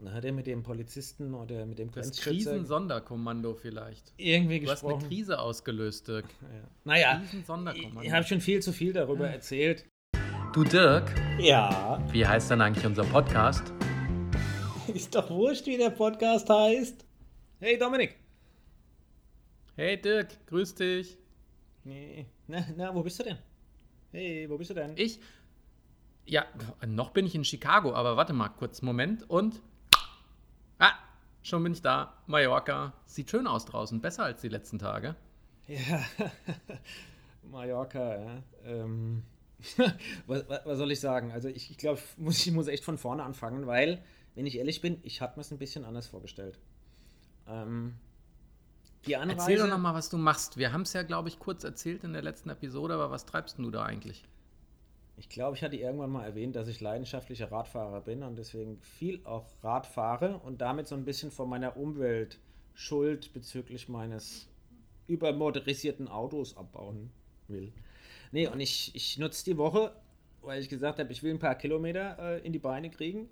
Und dann hat er mit dem Polizisten oder mit dem Das Krisensonderkommando vielleicht. irgendwie Du hast gesprochen. eine Krise ausgelöst, Dirk. Ja. Naja, ich, Krisensonderkommando. ich habe schon viel zu viel darüber erzählt. Du Dirk, Ja. wie heißt denn eigentlich unser Podcast? Ist doch wurscht, wie der Podcast heißt. Hey Dominik. Hey Dirk, grüß dich. Nee. Na, na, wo bist du denn? Hey, wo bist du denn? Ich. Ja, noch bin ich in Chicago, aber warte mal, kurz, Moment und. Ah, schon bin ich da. Mallorca. Sieht schön aus draußen, besser als die letzten Tage. Ja, Mallorca, ja. Ähm, was, was, soll ich sagen? Also ich, ich glaube, ich muss, ich muss echt von vorne anfangen, weil, wenn ich ehrlich bin, ich hatte mir es ein bisschen anders vorgestellt. Ähm, die Anreise... Erzähl doch noch mal, was du machst. Wir haben es ja, glaube ich, kurz erzählt in der letzten Episode, aber was treibst du da eigentlich? Ich glaube, ich hatte irgendwann mal erwähnt, dass ich leidenschaftlicher Radfahrer bin und deswegen viel auch Rad fahre und damit so ein bisschen von meiner Umwelt Schuld bezüglich meines übermotorisierten Autos abbauen will. Nee, und ich, ich nutze die Woche, weil ich gesagt habe, ich will ein paar Kilometer äh, in die Beine kriegen.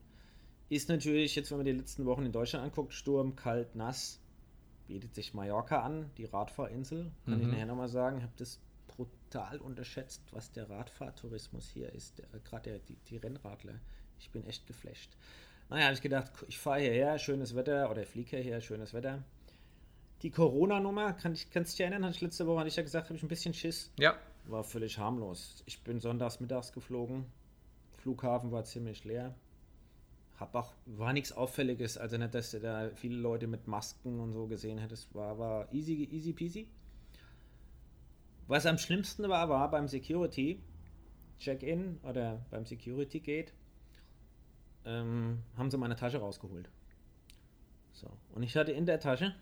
Ist natürlich, jetzt wenn man die letzten Wochen in Deutschland anguckt, Sturm, kalt, nass, bietet sich Mallorca an, die Radfahrinsel. Kann ich Mhm. nachher nochmal sagen, habe das brutal unterschätzt, was der Radfahrtourismus hier ist. Der- Gerade die, die Rennradler. Ich bin echt geflasht. Naja, habe ich gedacht, ich fahre hierher, schönes Wetter, oder fliege hierher, schönes Wetter. Die Corona-Nummer, kann ich, kannst du dich erinnern, hatte ich letzte Woche, hatte ich ja gesagt, habe ich ein bisschen Schiss. Ja, War völlig harmlos. Ich bin sonntags mittags geflogen. Flughafen war ziemlich leer. Hab auch, war nichts Auffälliges, also nicht, dass du da viele Leute mit Masken und so gesehen hättest. War, war easy, easy peasy. Was am schlimmsten war, war beim Security Check-in oder beim Security Gate ähm, haben sie meine Tasche rausgeholt. So, und ich hatte in der Tasche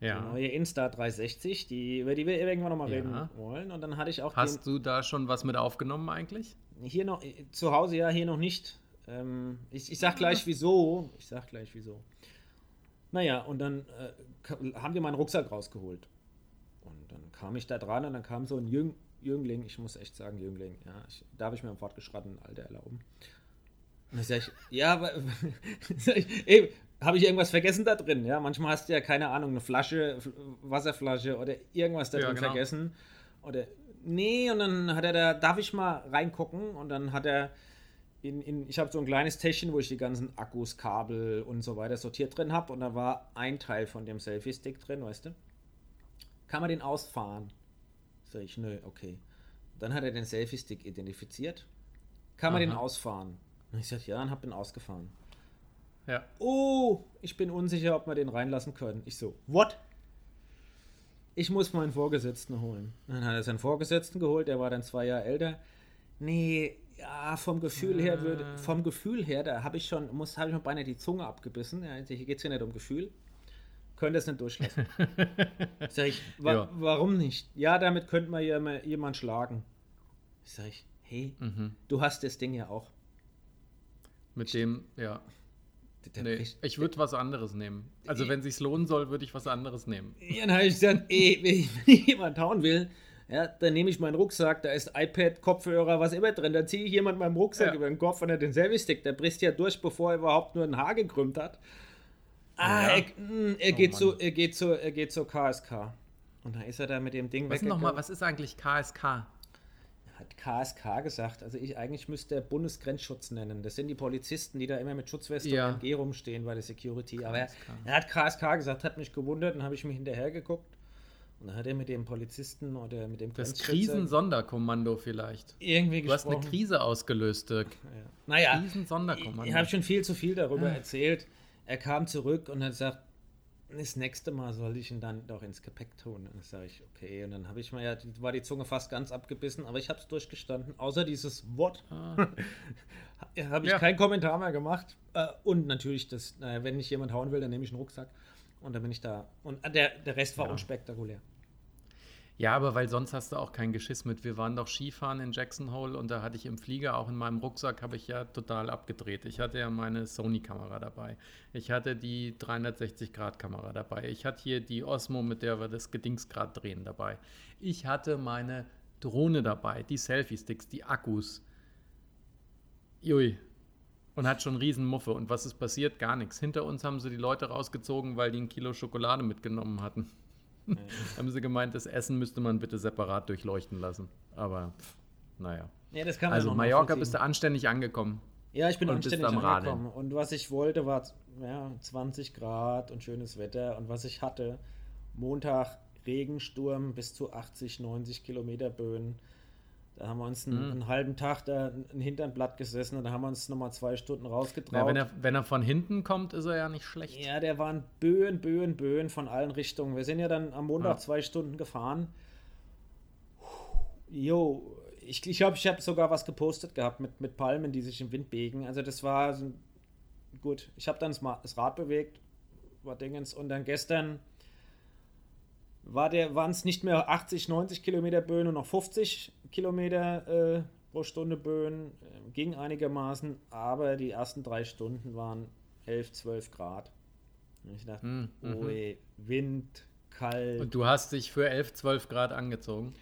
die ja. neue Insta 360, die, über die wir irgendwann nochmal Ja. reden wollen. Und dann hatte ich auch Hast du da schon was mit aufgenommen eigentlich? den, hier noch, zu Hause ja, hier noch nicht. Ähm, ich, ich sag gleich wieso. Ich sag gleich wieso. Naja, und dann äh, haben die meinen Rucksack rausgeholt. Und dann kam ich da dran und dann kam so ein Jüng, Jüngling, ich muss echt sagen Jüngling, ja, ich, da habe ich mir im fortgeschrittenen Alter erlauben. Und dann sag ich, ja, aber habe ich irgendwas vergessen da drin? Ja, manchmal hast du ja keine Ahnung, eine Flasche, Wasserflasche oder irgendwas da Ja, drin genau. vergessen. Oder nee, und dann hat er da, darf ich mal reingucken? Und dann hat er in, in ich habe so ein kleines Täschchen, wo ich die ganzen Akkus, Kabel und so weiter sortiert drin habe. Und da war ein Teil von dem Selfie-Stick drin, weißt du? Kann man den ausfahren? Sag ich, nö, okay. Dann hat er den Selfie-Stick identifiziert. Kann man den Aha. ausfahren? Und ich sag, ja, und hab den ausgefahren. Ja. Oh, ich bin unsicher, ob wir den reinlassen können. Ich so, what? Ich muss meinen Vorgesetzten holen. Dann hat er seinen Vorgesetzten geholt, der war dann zwei Jahre älter. Nee, ja, vom Gefühl her würde, Ah. vom Gefühl her, da habe ich schon, muss, habe ich mir beinahe die Zunge abgebissen. Ja, hier geht es ja nicht um Gefühl. Könnte es nicht durchlassen. Sag ich, wa Ja. warum nicht? Ja, damit könnte man ja mal jemand schlagen. Sag ich, hey, Mhm. du hast das Ding ja auch. Mit dem, ja. Nee, bricht- ich würde was anderes nehmen. Also, wenn sich's lohnen soll, würde ich was anderes nehmen. Ja, dann habe ich gesagt, ey, wenn ich jemand hauen will, ja, dann nehme ich meinen Rucksack, da ist iPad, Kopfhörer, was immer drin. Dann ziehe ich jemand meinen Rucksack Ja. über den Kopf und er den Selfie-Stick, der bricht ja durch, bevor er überhaupt nur ein Haar gekrümmt hat. Ah, Ja. er, mh, er, Oh geht zu, er, geht zu, er geht zur KSK. Und da ist er da mit dem Ding Was, noch mal, weggegangen. was ist eigentlich KSK? Hat KSK gesagt. Also ich eigentlich müsste er Bundesgrenzschutz nennen. Das sind die Polizisten, die da immer mit Schutzweste Ja. und MG rumstehen bei der Security. Aber er, KSK. er hat KSK gesagt, hat mich gewundert, dann habe ich mich hinterher geguckt. Und dann hat er mit dem Polizisten oder mit dem Das Krisensonderkommando vielleicht. irgendwie Du hast eine gesprochen. Krise ausgelöst, Dirk. Ja. Naja, Krisensonderkommando. ich habe schon viel zu viel darüber Ah. erzählt. Er kam zurück und hat gesagt, das nächste Mal soll ich ihn dann doch ins Gepäck tun. Und dann sage ich, okay. Und dann habe ich mir ja, war die Zunge fast ganz abgebissen, aber ich habe es durchgestanden. Außer dieses Wort Ah. habe ich Ja. keinen Kommentar mehr gemacht. Äh, und natürlich, das, wenn ich jemand hauen will, dann nehme ich einen Rucksack. Und dann bin ich da. Und äh, der, der Rest war Ja. unspektakulär. Ja, aber weil sonst hast du auch kein Geschiss mit. Wir waren doch Skifahren in Jackson Hole und da hatte ich im Flieger, auch in meinem Rucksack, habe ich ja total abgedreht. Ich hatte ja meine Sony-Kamera dabei. Ich hatte die 360-Grad-Kamera dabei. Ich hatte hier die Osmo, mit der wir das Gedingsgrad drehen, dabei. Ich hatte meine Drohne dabei, die Selfie-Sticks, die Akkus. Jui. und hat schon riesen Muffe. Und was ist passiert? Gar nichts. Hinter uns haben sie die Leute rausgezogen, weil die ein Kilo Schokolade mitgenommen hatten. Ja. haben sie gemeint, das Essen müsste man bitte separat durchleuchten lassen. Aber naja. Ja, das kann also Mallorca bist du anständig angekommen. Ja, ich bin und anständig angekommen. Und was ich wollte, war ja, 20 Grad und schönes Wetter. Und was ich hatte, Montag Regensturm bis zu 80, 90 Kilometer Böen. Da haben wir uns einen, mhm. einen halben Tag da ein Hinternblatt gesessen und da haben wir uns nochmal zwei Stunden rausgetraut. Ja, wenn, er, wenn er von hinten kommt, ist er ja nicht schlecht. Ja, der waren Böen, Böen, Böen von allen Richtungen. Wir sind ja dann am Montag ja. zwei Stunden gefahren. Jo, ich, ich glaube, ich habe sogar was gepostet gehabt mit, mit Palmen, die sich im Wind biegen. Also das war so, gut. Ich habe dann das Rad bewegt, war Dingens. Und dann gestern war der, waren es nicht mehr 80, 90 Kilometer Böen und noch 50 Kilometer äh, pro Stunde Böen. Äh, ging einigermaßen, aber die ersten drei Stunden waren 11, 12 Grad. Und ich dachte, mm, oh, ey, Wind, kalt. Und du hast dich für 11, 12 Grad angezogen?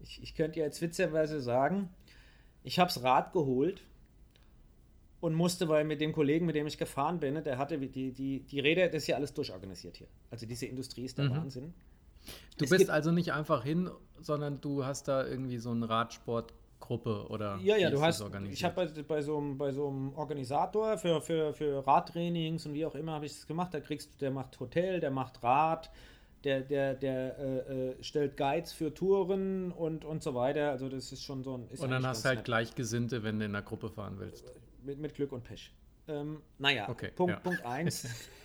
Ich, ich könnte ja jetzt witzigerweise sagen, ich habe das Rad geholt und musste, weil mit dem Kollegen, mit dem ich gefahren bin, der hatte die, die, die Räder, das ist ja alles durchorganisiert hier. Also diese Industrie ist der mhm. Wahnsinn. Du es bist also nicht einfach hin, sondern du hast da irgendwie so eine Radsportgruppe oder Ja, ja, du hast, ich habe bei, bei, so einem, bei so einem Organisator für, für, für Radtrainings und wie auch immer habe ich das gemacht, da kriegst du, der macht Hotel, der macht Rad, der, der, der äh, äh, stellt Guides für Touren und, und so weiter. Also das ist schon so ein. und dann hast du halt nett. Gleichgesinnte, wenn du in der Gruppe fahren willst mit, mit Glück und Pech. Ähm, naja, okay, Punkt, ja. Punkt 1.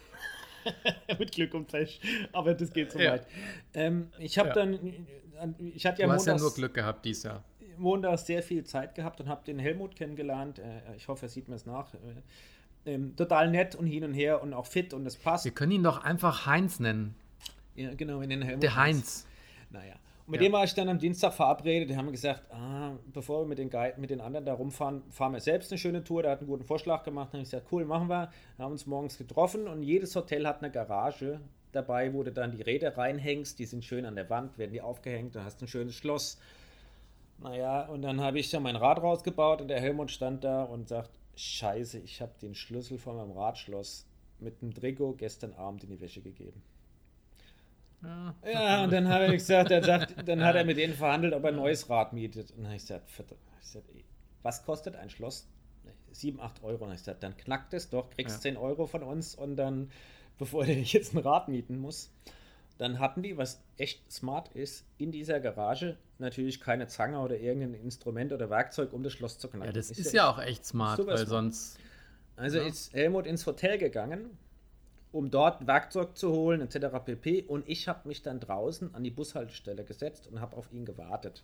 mit Glück und Pech. Aber das geht so ja. weit. Ähm, ich habe ja. dann, ich hatte ja du hast Montags, ja nur Glück gehabt dieses Jahr. Montags sehr viel Zeit gehabt und habe den Helmut kennengelernt. Äh, ich hoffe, er sieht mir es nach. Äh, ähm, total nett und hin und her und auch fit und es passt. Wir können ihn doch einfach Heinz nennen. Ja, genau, in den Helmut. Der Heinz. Naja. Und mit ja. dem war ich dann am Dienstag verabredet. Die haben gesagt, ah, bevor wir mit den, Guide, mit den anderen da rumfahren, fahren wir selbst eine schöne Tour. Der hat einen guten Vorschlag gemacht. Dann habe ich gesagt, cool, machen wir. Wir haben uns morgens getroffen und jedes Hotel hat eine Garage dabei, wo du dann die Räder reinhängst. Die sind schön an der Wand, werden die aufgehängt. Du hast ein schönes Schloss. Naja, und dann habe ich dann mein Rad rausgebaut und der Helmut stand da und sagt, scheiße, ich habe den Schlüssel von meinem Radschloss mit dem Trigo gestern Abend in die Wäsche gegeben. Ja, ja und dann habe ich gesagt, er sagt, dann hat er mit denen verhandelt, ob er ein neues Rad mietet. Und dann habe ich gesagt, ich was kostet ein Schloss? 7, 8 Euro. Und dann habe ich gesagt, dann knackt es doch, kriegst ja. 10 Euro von uns und dann, bevor der jetzt ein Rad mieten muss. Dann hatten die, was echt smart ist, in dieser Garage natürlich keine Zange oder irgendein Instrument oder Werkzeug, um das Schloss zu knacken. Ja, das ist, ist ja, auch echt smart, weil smart. sonst. Also ja. ist Helmut ins Hotel gegangen, um dort Werkzeug zu holen, etc. pp. Und ich habe mich dann draußen an die Bushaltestelle gesetzt und habe auf ihn gewartet.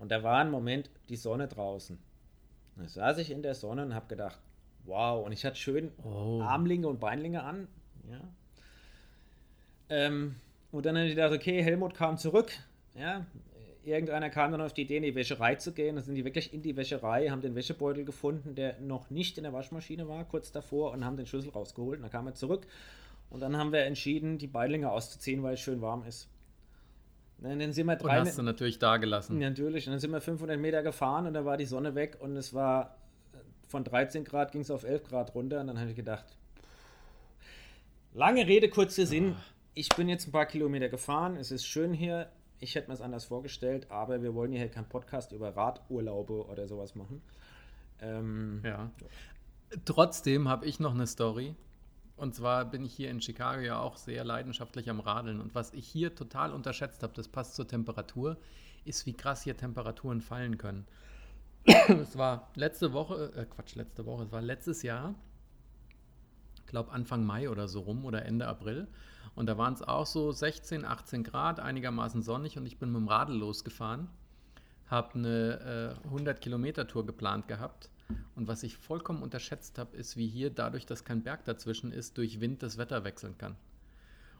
Und da war ein Moment die Sonne draußen. Da saß ich in der Sonne und habe gedacht, wow, und ich hatte schön oh. Armlinge und Beinlinge an. Ja. Ähm, und dann habe ich gedacht, okay, Helmut kam zurück. Ja, irgendeiner kam dann auf die Idee, in die Wäscherei zu gehen. Dann sind die wirklich in die Wäscherei, haben den Wäschebeutel gefunden, der noch nicht in der Waschmaschine war, kurz davor, und haben den Schlüssel rausgeholt. Und dann kam er zurück. Und dann haben wir entschieden, die Beilinge auszuziehen, weil es schön warm ist. Und dann sind wir drei. Und hast du natürlich da gelassen. Natürlich. Und dann sind wir 500 Meter gefahren und da war die Sonne weg und es war von 13 Grad ging es auf 11 Grad runter. Und dann habe ich gedacht, lange Rede, kurzer Sinn. Ah. Ich bin jetzt ein paar Kilometer gefahren. Es ist schön hier ich hätte mir es anders vorgestellt, aber wir wollen hier keinen Podcast über Radurlaube oder sowas machen. Ähm, ja. Trotzdem habe ich noch eine Story. Und zwar bin ich hier in Chicago ja auch sehr leidenschaftlich am Radeln. Und was ich hier total unterschätzt habe, das passt zur Temperatur, ist, wie krass hier Temperaturen fallen können. es war letzte Woche, äh Quatsch, letzte Woche, es war letztes Jahr, ich glaube Anfang Mai oder so rum oder Ende April. Und da waren es auch so 16, 18 Grad, einigermaßen sonnig und ich bin mit dem Radl losgefahren, habe eine äh, 100 Kilometer Tour geplant gehabt. Und was ich vollkommen unterschätzt habe, ist, wie hier dadurch, dass kein Berg dazwischen ist, durch Wind das Wetter wechseln kann.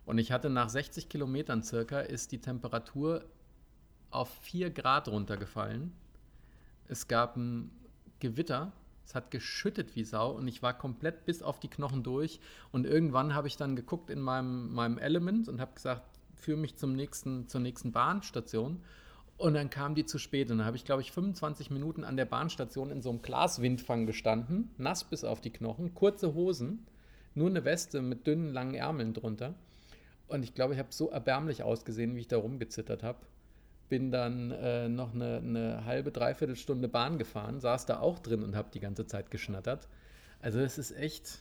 Und ich hatte nach 60 Kilometern circa ist die Temperatur auf 4 Grad runtergefallen. Es gab ein Gewitter es hat geschüttet wie Sau und ich war komplett bis auf die Knochen durch. Und irgendwann habe ich dann geguckt in meinem, meinem Element und habe gesagt, führe mich zum nächsten, zur nächsten Bahnstation. Und dann kam die zu spät. Und dann habe ich, glaube ich, 25 Minuten an der Bahnstation in so einem Glaswindfang gestanden, nass bis auf die Knochen, kurze Hosen, nur eine Weste mit dünnen, langen Ärmeln drunter. Und ich glaube, ich habe so erbärmlich ausgesehen, wie ich da rumgezittert habe. Bin dann äh, noch eine, eine halbe, dreiviertel Stunde Bahn gefahren, saß da auch drin und habe die ganze Zeit geschnattert. Also es ist echt,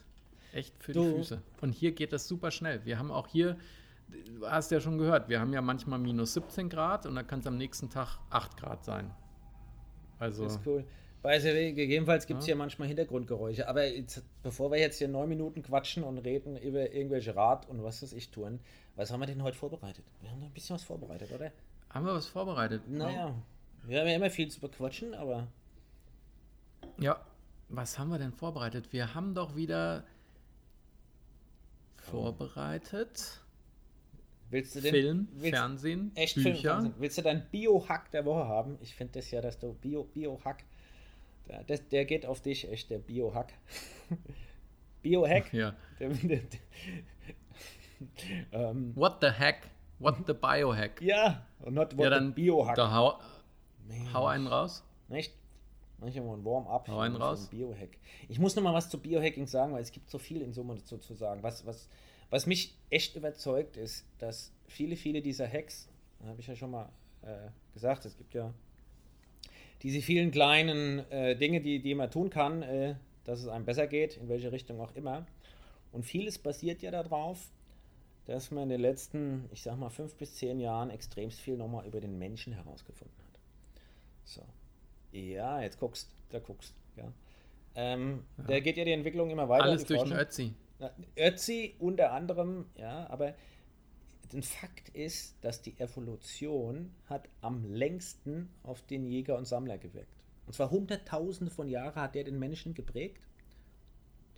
echt für du. die Füße. Und hier geht das super schnell. Wir haben auch hier, du hast ja schon gehört, wir haben ja manchmal minus 17 Grad und dann kann es am nächsten Tag 8 Grad sein. Also. Das ist cool. Weiß ja, gegebenenfalls gibt es ja. hier manchmal Hintergrundgeräusche. Aber jetzt, bevor wir jetzt hier neun Minuten quatschen und reden über irgendwelche Rad und was weiß ich tun, was haben wir denn heute vorbereitet? Wir haben noch ein bisschen was vorbereitet, oder? Haben wir was vorbereitet? Naja, wir haben ja immer viel zu bequatschen, aber. Ja, was haben wir denn vorbereitet? Wir haben doch wieder vorbereitet. Willst du den Film, willst, Fernsehen, echt Bücher? Film, Fernsehen. Willst du deinen Bio-Hack der Woche haben? Ich finde das ja, dass du Bio-Hack Bio der, der geht auf dich, echt, der Biohack. Biohack? Ja. Der, der, What the heck? What the Biohack? Ja, und not what ja, dann, the Biohack. Da hau, hau einen raus. Nicht? Mach ich mal ein Warm-up. Hau einen raus. Biohack. Ich muss noch mal was zu Biohacking sagen, weil es gibt so viel in Summe dazu zu sagen. Was, was, was mich echt überzeugt ist, dass viele, viele dieser Hacks, habe ich ja schon mal äh, gesagt, es gibt ja diese vielen kleinen äh, Dinge, die, die man tun kann, äh, dass es einem besser geht, in welche Richtung auch immer. Und vieles basiert ja darauf, dass man in den letzten, ich sag mal, fünf bis zehn Jahren extremst viel nochmal über den Menschen herausgefunden hat. So. Ja, jetzt guckst, da guckst, ja. Ähm, ja. Da geht ja die Entwicklung immer weiter. Alles durch den Ötzi. Ötzi unter anderem, ja, aber ein Fakt ist, dass die Evolution hat am längsten auf den Jäger und Sammler gewirkt. Und zwar hunderttausende von Jahren hat er den Menschen geprägt.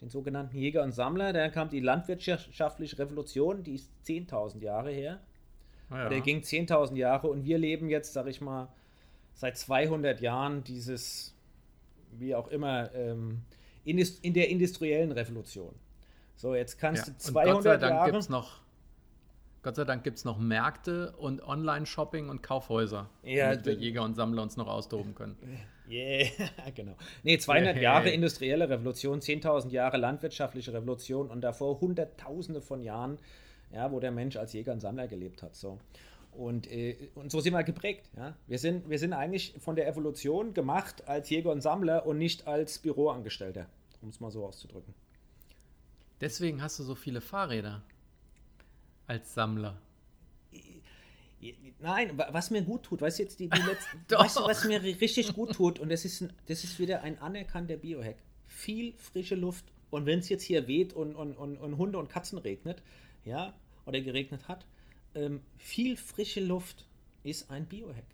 Den sogenannten Jäger und Sammler. Dann kam die landwirtschaftliche Revolution, die ist 10.000 Jahre her. Ah ja. Der ging 10.000 Jahre und wir leben jetzt, sag ich mal, seit 200 Jahren dieses, wie auch immer, ähm, in, in der industriellen Revolution. So, jetzt kannst ja. du 200 und Gott sei Dank Jahre. Gibt's noch Gott sei Dank gibt es noch Märkte und Online-Shopping und Kaufhäuser, ja, damit wir Jäger und Sammler uns noch austoben können. Yeah, genau. Nee, 200 yeah. Jahre industrielle Revolution, 10.000 Jahre landwirtschaftliche Revolution und davor Hunderttausende von Jahren, ja, wo der Mensch als Jäger und Sammler gelebt hat. So. Und, äh, und so sind wir geprägt. Ja? Wir, sind, wir sind eigentlich von der Evolution gemacht als Jäger und Sammler und nicht als Büroangestellter, um es mal so auszudrücken. Deswegen hast du so viele Fahrräder als Sammler. Nein, was mir gut tut, weißt du jetzt die, die letzten, weißt du, was mir richtig gut tut und das ist, ein, das ist wieder ein anerkannter Biohack. Viel frische Luft und wenn es jetzt hier weht und, und, und, und, Hunde und Katzen regnet, ja, oder geregnet hat, ähm, viel frische Luft ist ein Biohack.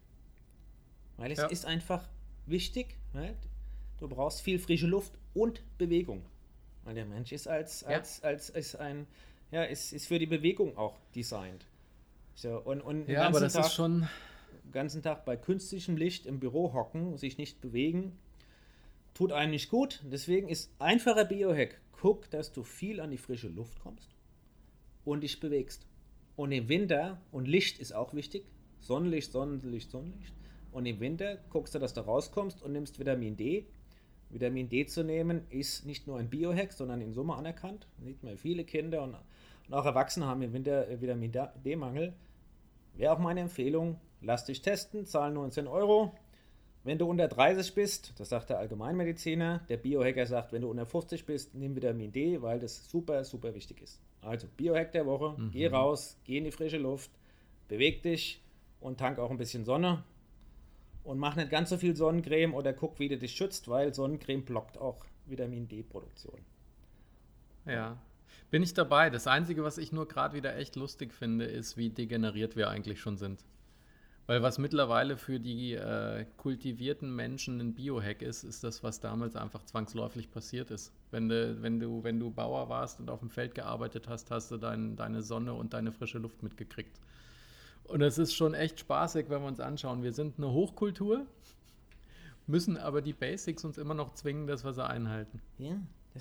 Weil es ja. ist einfach wichtig, right? du brauchst viel frische Luft und Bewegung. Weil der Mensch ist als, als, ja. als, als ein ja, ist, ist für die Bewegung auch designt. So, und, und ja, aber das Tag, ist schon. Den ganzen Tag bei künstlichem Licht im Büro hocken, sich nicht bewegen, tut einem nicht gut. Deswegen ist einfacher Biohack: guck, dass du viel an die frische Luft kommst und dich bewegst. Und im Winter, und Licht ist auch wichtig: Sonnenlicht, Sonnenlicht, Sonnenlicht. Und im Winter guckst du, dass du rauskommst und nimmst Vitamin D Vitamin D zu nehmen, ist nicht nur ein Biohack, sondern in Summe anerkannt. Nicht mehr viele Kinder und, und auch Erwachsene haben im Winter äh, Vitamin D-Mangel. Wäre auch meine Empfehlung, lass dich testen, zahl 19 Euro. Wenn du unter 30 bist, das sagt der Allgemeinmediziner, der Biohacker sagt, wenn du unter 50 bist, nimm Vitamin D, weil das super, super wichtig ist. Also Biohack der Woche, mhm. geh raus, geh in die frische Luft, beweg dich und tank auch ein bisschen Sonne. Und mach nicht ganz so viel Sonnencreme oder guck, wie du dich schützt, weil Sonnencreme blockt auch Vitamin D-Produktion. Ja, bin ich dabei. Das Einzige, was ich nur gerade wieder echt lustig finde, ist, wie degeneriert wir eigentlich schon sind. Weil was mittlerweile für die äh, kultivierten Menschen ein Biohack ist, ist das, was damals einfach zwangsläufig passiert ist. Wenn du, wenn du, wenn du Bauer warst und auf dem Feld gearbeitet hast, hast du dein, deine Sonne und deine frische Luft mitgekriegt. Und es ist schon echt spaßig, wenn wir uns anschauen. Wir sind eine Hochkultur, müssen aber die Basics uns immer noch zwingen, dass wir sie einhalten. Ja.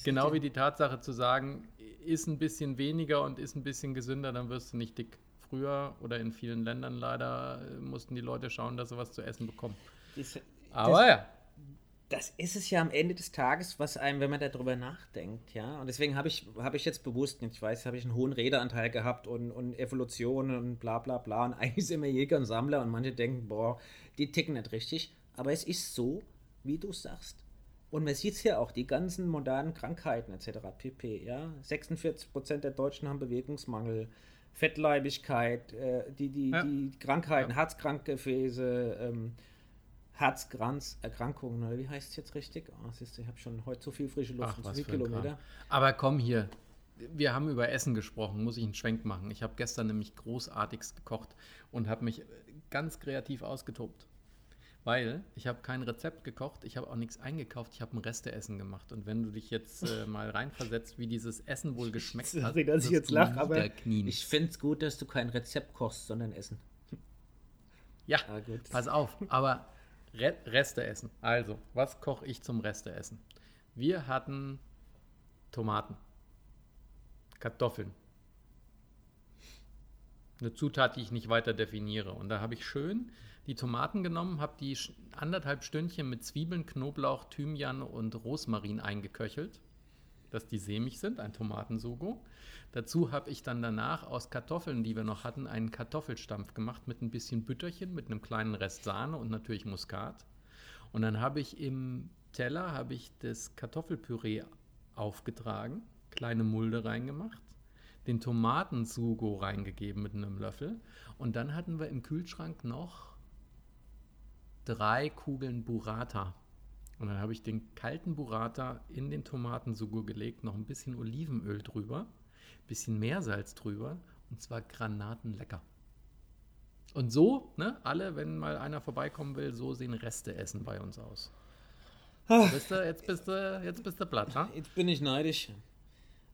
Genau wie die Tatsache zu sagen, ist ein bisschen weniger und ist ein bisschen gesünder, dann wirst du nicht dick. früher oder in vielen Ländern leider äh, mussten die Leute schauen, dass sie was zu essen bekommen. Das, Aber das, ja. Das ist es ja am Ende des Tages, was einem, wenn man darüber nachdenkt, ja. Und deswegen habe ich, hab ich jetzt bewusst, ich weiß, habe ich einen hohen Redeanteil gehabt und, und Evolution und bla bla bla. Und eigentlich sind wir Jäger und Sammler und manche denken, boah, die ticken nicht richtig. Aber es ist so, wie du sagst. Und man sieht es ja auch, die ganzen modernen Krankheiten etc. pp. Ja? 46% der Deutschen haben Bewegungsmangel, Fettleibigkeit, äh, die, die, Ja. die Krankheiten, Ja. Herzkrankgefäße, ähm, Herzkranzerkrankungen, oder wie heißt es jetzt richtig? Oh, siehst du, ich habe schon heute zu viel frische Luft Ach, und zu was viel Kilometer. Aber komm hier. Wir haben über Essen gesprochen, muss ich einen Schwenk machen. Ich habe gestern nämlich großartigst gekocht und habe mich ganz kreativ ausgetobt. Weil ich habe kein Rezept gekocht, ich habe auch nichts eingekauft, ich habe ein Resteessen gemacht. Und wenn du dich jetzt äh, mal reinversetzt, wie dieses Essen wohl geschmeckt hat, Sorry, dass ich jetzt lache, aber ich finde es gut, dass du kein Rezept kochst, sondern Essen. Ja, Ah, gut. pass auf, aber Re Reste essen. Also, was koche ich zum Reste essen? Wir hatten Tomaten, Kartoffeln. Eine Zutat, die ich nicht weiter definiere. Und da habe ich schön die Tomaten genommen, habe die anderthalb Stündchen mit Zwiebeln, Knoblauch, Thymian und Rosmarin eingeköchelt, dass die sämig sind, ein Tomatensugo. Dazu habe ich dann danach aus Kartoffeln, die wir noch hatten, einen Kartoffelstampf gemacht mit ein bisschen Bütterchen, mit einem kleinen Rest Sahne und natürlich Muskat. Und dann habe ich im Teller habe ich das Kartoffelpüree aufgetragen, kleine Mulde reingemacht, den Tomatensugo reingegeben mit einem Löffel und dann hatten wir im Kühlschrank noch drei Kugeln Burrata. Und dann habe ich den kalten Burrata in den Tomatensugo gelegt, noch ein bisschen Olivenöl drüber, bisschen Meersalz drüber und zwar granatenlecker. Und so, ne, alle, wenn mal einer vorbeikommen will, so sehen Reste essen bei uns aus. Bist du, jetzt, bist du, jetzt bist du platt, ha? Jetzt bin ich neidisch.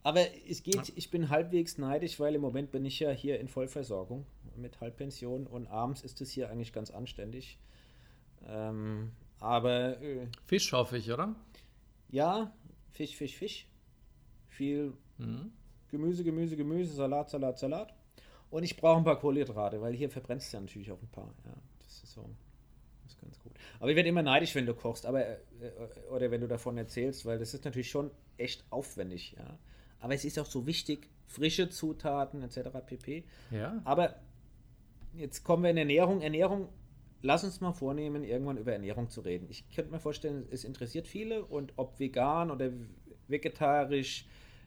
Aber es geht, ich bin halbwegs neidisch, weil im Moment bin ich ja hier in Vollversorgung mit Halbpension und abends ist es hier eigentlich ganz anständig. Ähm, aber äh, Fisch hoffe ich, oder? ja, Fisch, Fisch, Fisch. Viel Mhm. Gemüse, Gemüse, Gemüse, Salat, Salat, Salat. Und ich brauche ein paar Kohlenhydrate, weil hier verbrennst du ja natürlich auch ein paar. Ja, das ist so. Das ist ganz gut. Aber ich werde immer neidisch, wenn du kochst, aber äh, oder wenn du davon erzählst, weil das ist natürlich schon echt aufwendig, ja. Aber es ist auch so wichtig, frische Zutaten etc. pp. Ja. Aber jetzt kommen wir in Ernährung. Ernährung, lass uns mal vornehmen, irgendwann über Ernährung zu reden. Ich könnte mir vorstellen, es interessiert viele und ob vegan oder vegetarisch,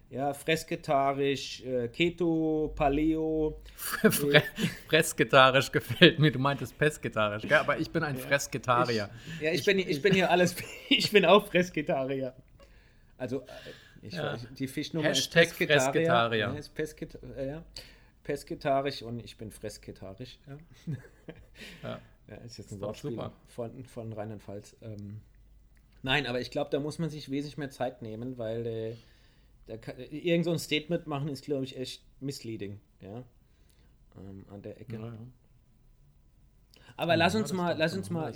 ja, fresketarisch, äh, Keto, Paleo. Fre Fresketarisch gefällt mir. Du meintest pesketarisch, gell? aber ich bin ein Fresketarier. Ich, ja, ich, bin, ich bin hier alles, ich bin auch Fresketarier. Also, äh, ich Ja. weiß, die Fischnummer Hashtag ist Pesketarier. Fresketarier. Ja, ist Pesket, äh, ja. Pesketarisch und ich bin fresketarisch. Ja. Ja. Ja, ist jetzt ein Wortspiel super. von, von Rheinland-Pfalz. Ähm, nein, aber ich glaube, da muss man sich wesentlich mehr Zeit nehmen, weil äh, da kann, irgend so ein Statement machen ist, glaube ich, echt misleading. Ja. Ähm, an der Ecke. Ja, ja. Aber Ja, lass uns mal, lass uns mal,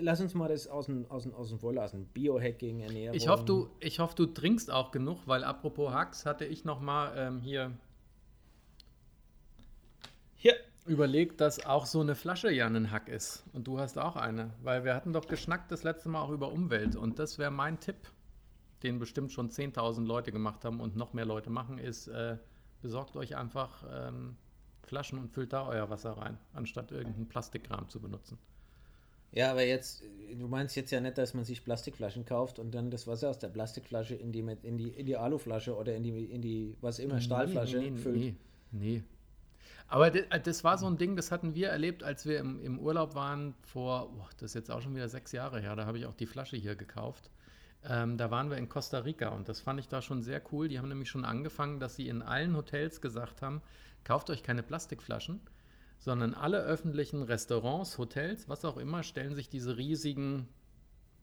lass uns mal das aus dem, aus dem, aus dem Vorlassen. Biohacking, Ernährung. Ich hoffe, du, ich hoffe, du trinkst auch genug, weil apropos Hacks hatte ich noch mal ähm, hier Hier. Überlegt, dass auch so eine Flasche ja ein Hack ist. Und du hast auch eine. Weil wir hatten doch geschnackt das letzte Mal auch über Umwelt. Und das wäre mein Tipp, den bestimmt schon 10.000 Leute gemacht haben und noch mehr Leute machen, ist, äh, besorgt euch einfach ähm, Flaschen und füllt da euer Wasser rein, anstatt irgendeinen Plastikkram zu benutzen. Ja, aber jetzt, du meinst jetzt ja nicht, dass man sich Plastikflaschen kauft und dann das Wasser aus der Plastikflasche in die, in die, in die Aluflasche oder in die, in die, was immer, Stahlflasche nee, nee, füllt. Nee, nee. Aber das, das war so ein Ding, das hatten wir erlebt, als wir im, im Urlaub waren vor, boah, das ist jetzt auch schon wieder sechs Jahre her, da habe ich auch die Flasche hier gekauft. Ähm, da waren wir in Costa Rica und das fand ich da schon sehr cool. Die haben nämlich schon angefangen, dass sie in allen Hotels gesagt haben, kauft euch keine Plastikflaschen, sondern alle öffentlichen Restaurants, Hotels, was auch immer, stellen sich diese riesigen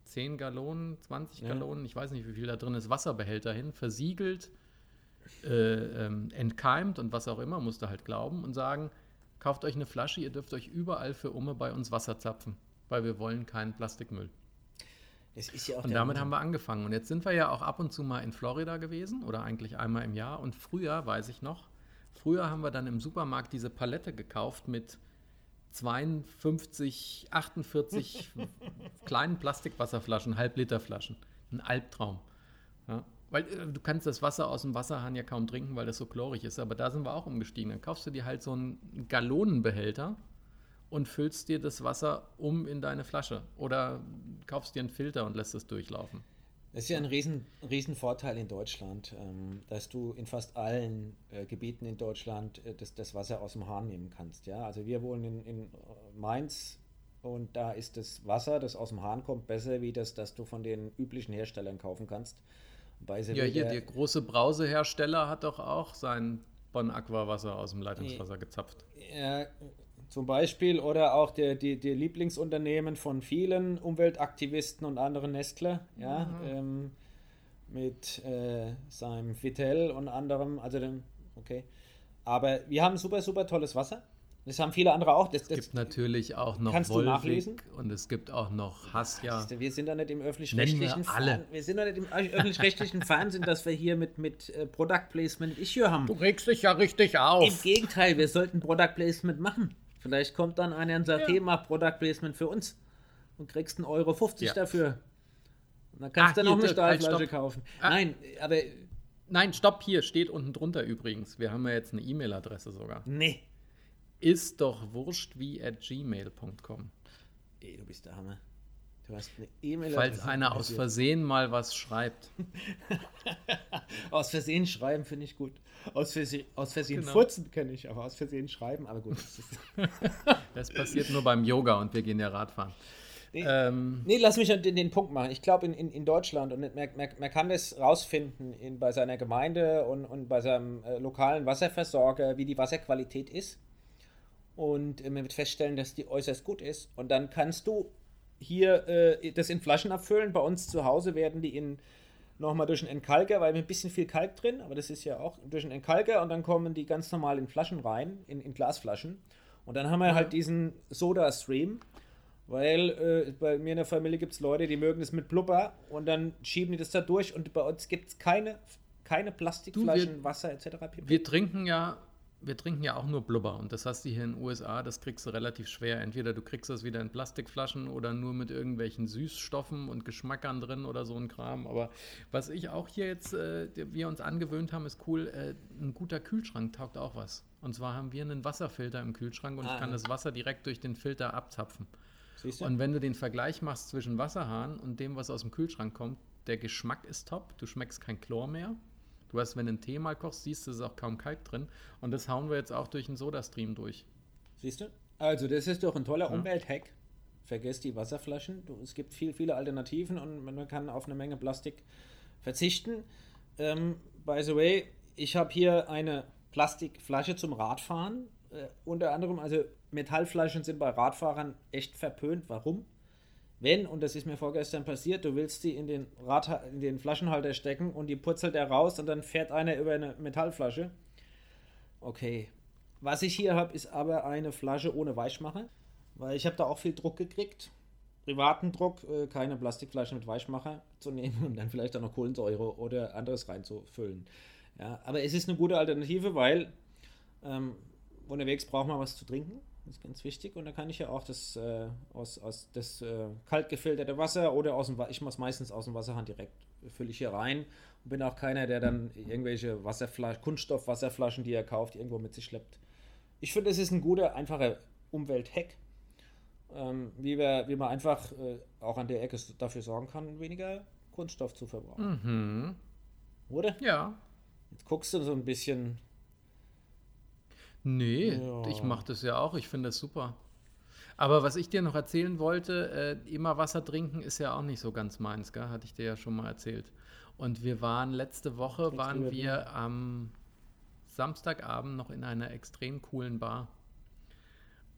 10 Gallonen, 20 Ja. Gallonen, ich weiß nicht, wie viel da drin ist, Wasserbehälter hin, versiegelt, äh, ähm, entkeimt und was auch immer, musst du halt glauben und sagen, kauft euch eine Flasche, ihr dürft euch überall für Umme bei uns Wasser zapfen, weil wir wollen keinen Plastikmüll. Das ist ja auch Und damit Wahnsinn. haben wir angefangen. Und jetzt sind wir ja auch ab und zu mal in Florida gewesen oder eigentlich einmal im Jahr. Und früher, weiß ich noch, Früher haben wir dann im Supermarkt diese Palette gekauft mit 52, 48 kleinen Plastikwasserflaschen, Halbliterflaschen. Ein Albtraum. Ja? Weil äh, du kannst das Wasser aus dem Wasserhahn ja kaum trinken, weil das so chlorig ist. Aber da sind wir auch umgestiegen. Dann kaufst du dir halt so einen Gallonenbehälter und füllst dir das Wasser um in deine Flasche. Oder kaufst dir einen Filter und lässt es durchlaufen. Das ist ja ein riesen, riesen Vorteil in Deutschland, ähm, dass du in fast allen äh, Gebieten in Deutschland äh, das, das Wasser aus dem Hahn nehmen kannst. Ja? Also wir wohnen in, in Mainz und da ist das Wasser, das aus dem Hahn kommt, besser wie das, das du von den üblichen Herstellern kaufen kannst. Ja, hier der große Brausehersteller hat doch auch sein Bonn Aquawasser aus dem Leitungswasser gezapft. Ja, zum Beispiel oder auch der, die, die Lieblingsunternehmen von vielen Umweltaktivisten und anderen Nestle, ja, mhm. ähm, mit äh, seinem Vitell und anderem, also dem, okay. Aber wir haben super, super tolles Wasser. Das haben viele andere auch. Das, es gibt natürlich auch noch kannst Wolfig du nachlesen? und es gibt auch noch Hasja. Wir sind da nicht im öffentlich-rechtlichen Fernsehen. Wir sind da nicht im öffentlich-rechtlichen Fernsehen, dass wir hier mit, mit äh, Product Placement Issue haben. Du regst dich ja richtig auf. Im Gegenteil, wir sollten Product Placement machen. Vielleicht kommt dann einer und sagt, ja. hey, mach Product Placement für uns und kriegst 1,50 Euro 50 ja. dafür. Und dann kannst ah, du noch eine Stahlflasche kaufen. Ah. Nein, aber. Nein, stopp, hier steht unten drunter übrigens. Wir haben ja jetzt eine E-Mail-Adresse sogar. Nee. Ist doch wurscht wie at gmail.com. Ey, du bist der Hammer. Du hast eine E-Mail-Adresse. Falls einer aus Versehen mal was schreibt. aus Versehen schreiben finde ich gut. Aus Versehen, aus Versehen genau. furzen kenne ich, aber aus Versehen schreiben, aber gut. Das, das passiert nur beim Yoga und wir gehen ja Radfahren. Nee, ähm, nee lass mich den, den Punkt machen. Ich glaube, in, in, in, Deutschland, und man, man, man kann das rausfinden in, bei seiner Gemeinde und, und bei seinem äh, lokalen Wasserversorger, wie die Wasserqualität ist. Und äh, man wird feststellen, dass die äußerst gut ist. Und dann kannst du hier äh, das in Flaschen abfüllen. Bei uns zu Hause werden die in nochmal durch einen Entkalker, weil wir ein bisschen viel Kalk drin, aber das ist ja auch durch einen Entkalker und dann kommen die ganz normal in Flaschen rein, in, in Glasflaschen. Und dann haben wir halt diesen Soda-Stream, weil äh, bei mir in der Familie gibt es Leute, die mögen das mit Blubber und dann schieben die das da durch und bei uns gibt es keine, keine Plastikflaschen, du, wir, Wasser etc. Wir trinken ja wir trinken ja auch nur Blubber und das hast du hier in den USA, das kriegst du relativ schwer. Entweder du kriegst das wieder in Plastikflaschen oder nur mit irgendwelchen Süßstoffen und Geschmackern drin oder so ein Kram. Aber was ich auch hier jetzt, äh, wir uns angewöhnt haben, ist cool, äh, ein guter Kühlschrank taugt auch was. Und zwar haben wir einen Wasserfilter im Kühlschrank und ah, ich kann das Wasser direkt durch den Filter abzapfen. Siehst du? Und wenn du den Vergleich machst zwischen Wasserhahn und dem, was aus dem Kühlschrank kommt, der Geschmack ist top, du schmeckst kein Chlor mehr. Du hast, wenn du einen Tee mal kochst, siehst du, ist auch kaum Kalk drin. Und das hauen wir jetzt auch durch den Sodastream durch. Siehst du? Also, das ist doch ein toller ja. Umwelthack. Vergesst die Wasserflaschen. Es gibt viel, viele Alternativen und man kann auf eine Menge Plastik verzichten. Ähm, by the way, ich habe hier eine Plastikflasche zum Radfahren. Äh, unter anderem, also Metallflaschen sind bei Radfahrern echt verpönt. Warum? Wenn, und das ist mir vorgestern passiert, du willst die in den, Rad, in den Flaschenhalter stecken und die putzelt er raus und dann fährt einer über eine Metallflasche. Okay. Was ich hier habe, ist aber eine Flasche ohne Weichmacher, weil ich habe da auch viel Druck gekriegt. Privaten Druck, äh, keine Plastikflasche mit Weichmacher zu nehmen und dann vielleicht auch noch Kohlensäure oder anderes reinzufüllen. Ja, aber es ist eine gute Alternative, weil ähm, unterwegs braucht man was zu trinken. Das ist ganz wichtig. Und da kann ich ja auch das äh, aus, aus das äh, kalt gefilterte Wasser oder aus dem ich mache es meistens aus dem Wasserhahn direkt, fülle ich hier rein und bin auch keiner, der dann irgendwelche Wasserflaschen, Kunststoffwasserflaschen, die er kauft, irgendwo mit sich schleppt. Ich finde, es ist ein guter, einfacher Umwelthack, ähm, wie, wir, wie man einfach äh, auch an der Ecke dafür sorgen kann, weniger Kunststoff zu verbrauchen. Mhm. Oder? Ja. Jetzt guckst du so ein bisschen Nee, ja. ich mache das ja auch. Ich finde das super. Aber was ich dir noch erzählen wollte, äh, immer Wasser trinken ist ja auch nicht so ganz meins, gell? hatte ich dir ja schon mal erzählt. Und wir waren letzte Woche, Trinkst waren wir am Samstagabend noch in einer extrem coolen Bar.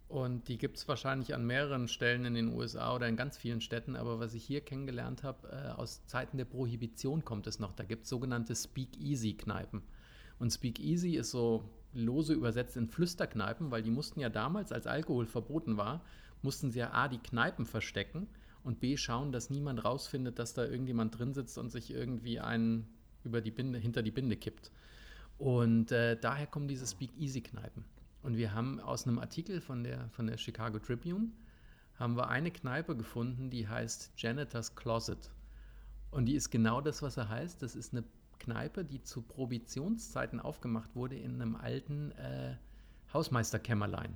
Und die gibt es wahrscheinlich an mehreren Stellen in den USA oder in ganz vielen Städten. Aber was ich hier kennengelernt habe, äh, aus Zeiten der Prohibition kommt es noch. Da gibt es sogenannte Speakeasy-Kneipen. Und Speakeasy ist so lose übersetzt in Flüsterkneipen, weil die mussten ja damals, als Alkohol verboten war, mussten sie ja A, die Kneipen verstecken und B, schauen, dass niemand rausfindet, dass da irgendjemand drin sitzt und sich irgendwie einen über die Binde, hinter die Binde kippt. Und äh, daher kommen diese Speak-Easy-Kneipen. Und wir haben aus einem Artikel von der, von der Chicago Tribune, haben wir eine Kneipe gefunden, die heißt Janitor's Closet. Und die ist genau das, was er heißt. Das ist eine Kneipe, die zu Prohibitionszeiten aufgemacht wurde in einem alten äh, Hausmeisterkämmerlein.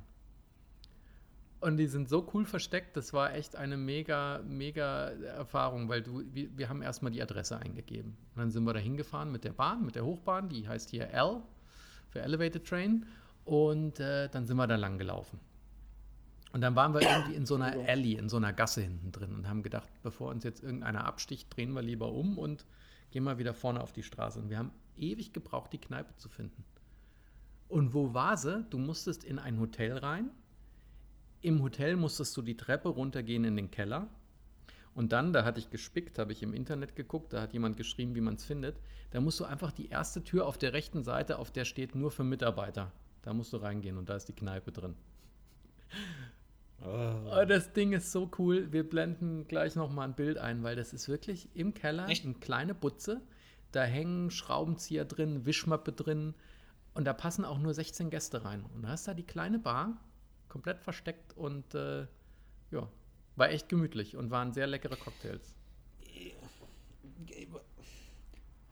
Und die sind so cool versteckt, das war echt eine mega, mega Erfahrung, weil du, wir, wir haben erstmal die Adresse eingegeben. Und dann sind wir da hingefahren mit der Bahn, mit der Hochbahn, die heißt hier L für Elevated Train. Und äh, dann sind wir da lang gelaufen. Und dann waren wir irgendwie in so einer Alley, in so einer Gasse hinten drin und haben gedacht, bevor uns jetzt irgendeiner absticht, drehen wir lieber um und gehen mal wieder vorne auf die Straße. Und wir haben ewig gebraucht, die Kneipe zu finden. Und wo war sie? Du musstest in ein Hotel rein. Im Hotel musstest du die Treppe runtergehen in den Keller. Und dann, da hatte ich gespickt, habe ich im Internet geguckt, da hat jemand geschrieben, wie man es findet. Da musst du einfach die erste Tür auf der rechten Seite, auf der steht nur für Mitarbeiter. Da musst du reingehen und da ist die Kneipe drin. Oh. oh das Ding ist so cool. Wir blenden gleich nochmal ein Bild ein, weil das ist wirklich im Keller Echt? eine kleine Butze. Da hängen Schraubenzieher drin, Wischmappe drin. Und da passen auch nur 16 Gäste rein. Und da hast da die kleine Bar, komplett versteckt und äh, ja, war echt gemütlich und waren sehr leckere Cocktails.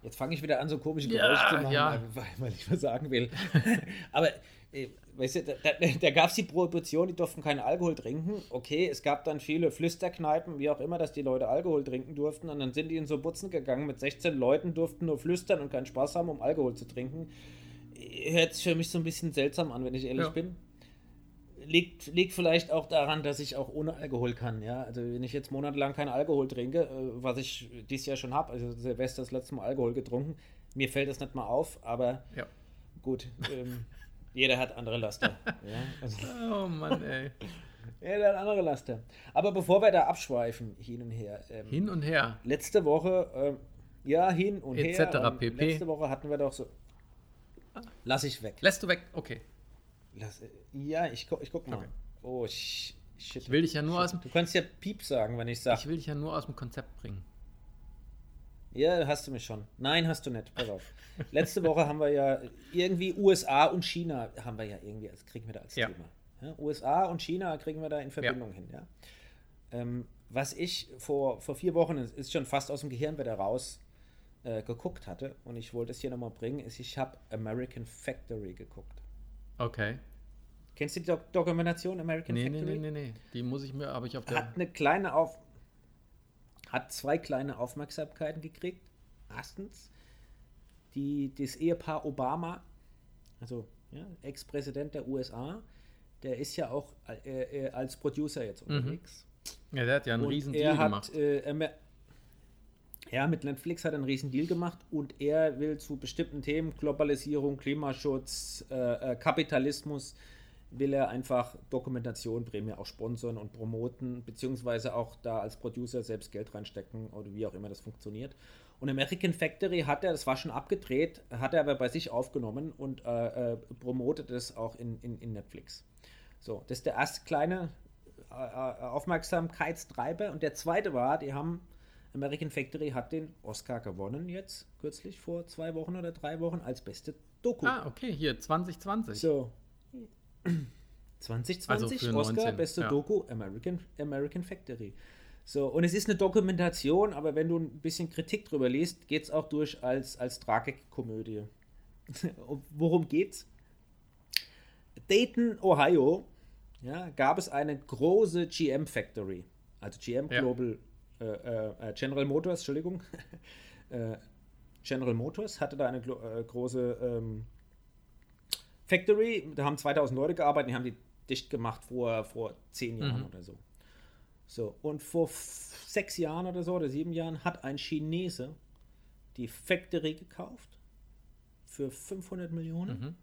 Jetzt fange ich wieder an, so komische Geräusche ja, zu machen, ja. weil ich was sagen will. Aber äh, weißt du, da, da, gab es die Prohibition, die durften keinen Alkohol trinken. Okay, es gab dann viele Flüsterkneipen, wie auch immer, dass die Leute Alkohol trinken durften. Und dann sind die in so Butzen gegangen mit 16 Leuten, durften nur flüstern und keinen Spaß haben, um Alkohol zu trinken. Hört sich für mich so ein bisschen seltsam an, wenn ich ehrlich ja. bin. Liegt, liegt vielleicht auch daran, dass ich auch ohne Alkohol kann. Ja? Also, wenn ich jetzt monatelang keinen Alkohol trinke, äh, was ich dieses Jahr schon habe, also Silvester das letzte Mal Alkohol getrunken, mir fällt das nicht mal auf, aber ja. gut. Ähm, jeder hat andere Laster. ja? also, oh Mann, ey. Jeder hat andere Laster. Aber bevor wir da abschweifen, hin und her. Ähm, hin und her. Letzte Woche, ähm, ja, hin und Et her. Ähm, pp. Letzte Woche hatten wir doch so. Lass ich weg. Lässt du weg? Okay. Lass, ja, ich, guck, ich guck mal. Okay. Oh, shit. Ich will dich ja nur shit. aus dem. Du kannst ja Piep sagen, wenn ich sage. Ich will dich ja nur aus dem Konzept bringen. Ja, hast du mich schon. Nein, hast du nicht. Pass auf. Letzte Woche haben wir ja irgendwie USA und China haben wir ja irgendwie, das kriegen wir da als ja. Thema. Ja, USA und China kriegen wir da in Verbindung ja. hin, ja. Ähm, was ich vor, vor vier Wochen, ist schon fast aus dem Gehirn wieder raus, äh, geguckt hatte und ich wollte es hier nochmal bringen, ist, ich habe American Factory geguckt. Okay. Kennst du die Do Dokumentation American nee, Factory? Nee, nee, nee, nee. Die muss ich mir, habe ich auf der. Hat eine kleine Auf hat zwei kleine Aufmerksamkeiten gekriegt. Erstens, die, das Ehepaar Obama, also ja, Ex-Präsident der USA, der ist ja auch äh, äh, als Producer jetzt mhm. unterwegs. Ja, der hat ja einen und riesen Deal hat, gemacht. Äh, ja, mit Netflix hat er einen riesen Deal gemacht und er will zu bestimmten Themen, Globalisierung, Klimaschutz, äh, äh Kapitalismus, will er einfach Dokumentation primär auch sponsern und promoten, beziehungsweise auch da als Producer selbst Geld reinstecken oder wie auch immer das funktioniert. Und American Factory hat er, das war schon abgedreht, hat er aber bei sich aufgenommen und äh, äh, promotet es auch in, in, in Netflix. So, das ist der erste kleine äh, äh Aufmerksamkeitstreiber. Und der zweite war, die haben, American Factory hat den Oscar gewonnen jetzt, kürzlich vor zwei Wochen oder drei Wochen, als beste Doku. Ah, okay, hier 2020. So, 2020 also Oscar, 19, beste ja. Doku, American, American Factory. So, und es ist eine Dokumentation, aber wenn du ein bisschen Kritik drüber liest, geht es auch durch als, als Tragikkomödie. Worum geht's? Dayton, Ohio, ja, gab es eine große GM Factory. Also GM Global ja. äh, äh, General Motors, Entschuldigung. äh, General Motors hatte da eine äh, große ähm, Factory, da haben 2000 Leute gearbeitet, die haben die dicht gemacht vor, vor zehn Jahren mhm. oder so. So, und vor sechs Jahren oder so, oder sieben Jahren, hat ein Chinese die Factory gekauft für 500 Millionen mhm.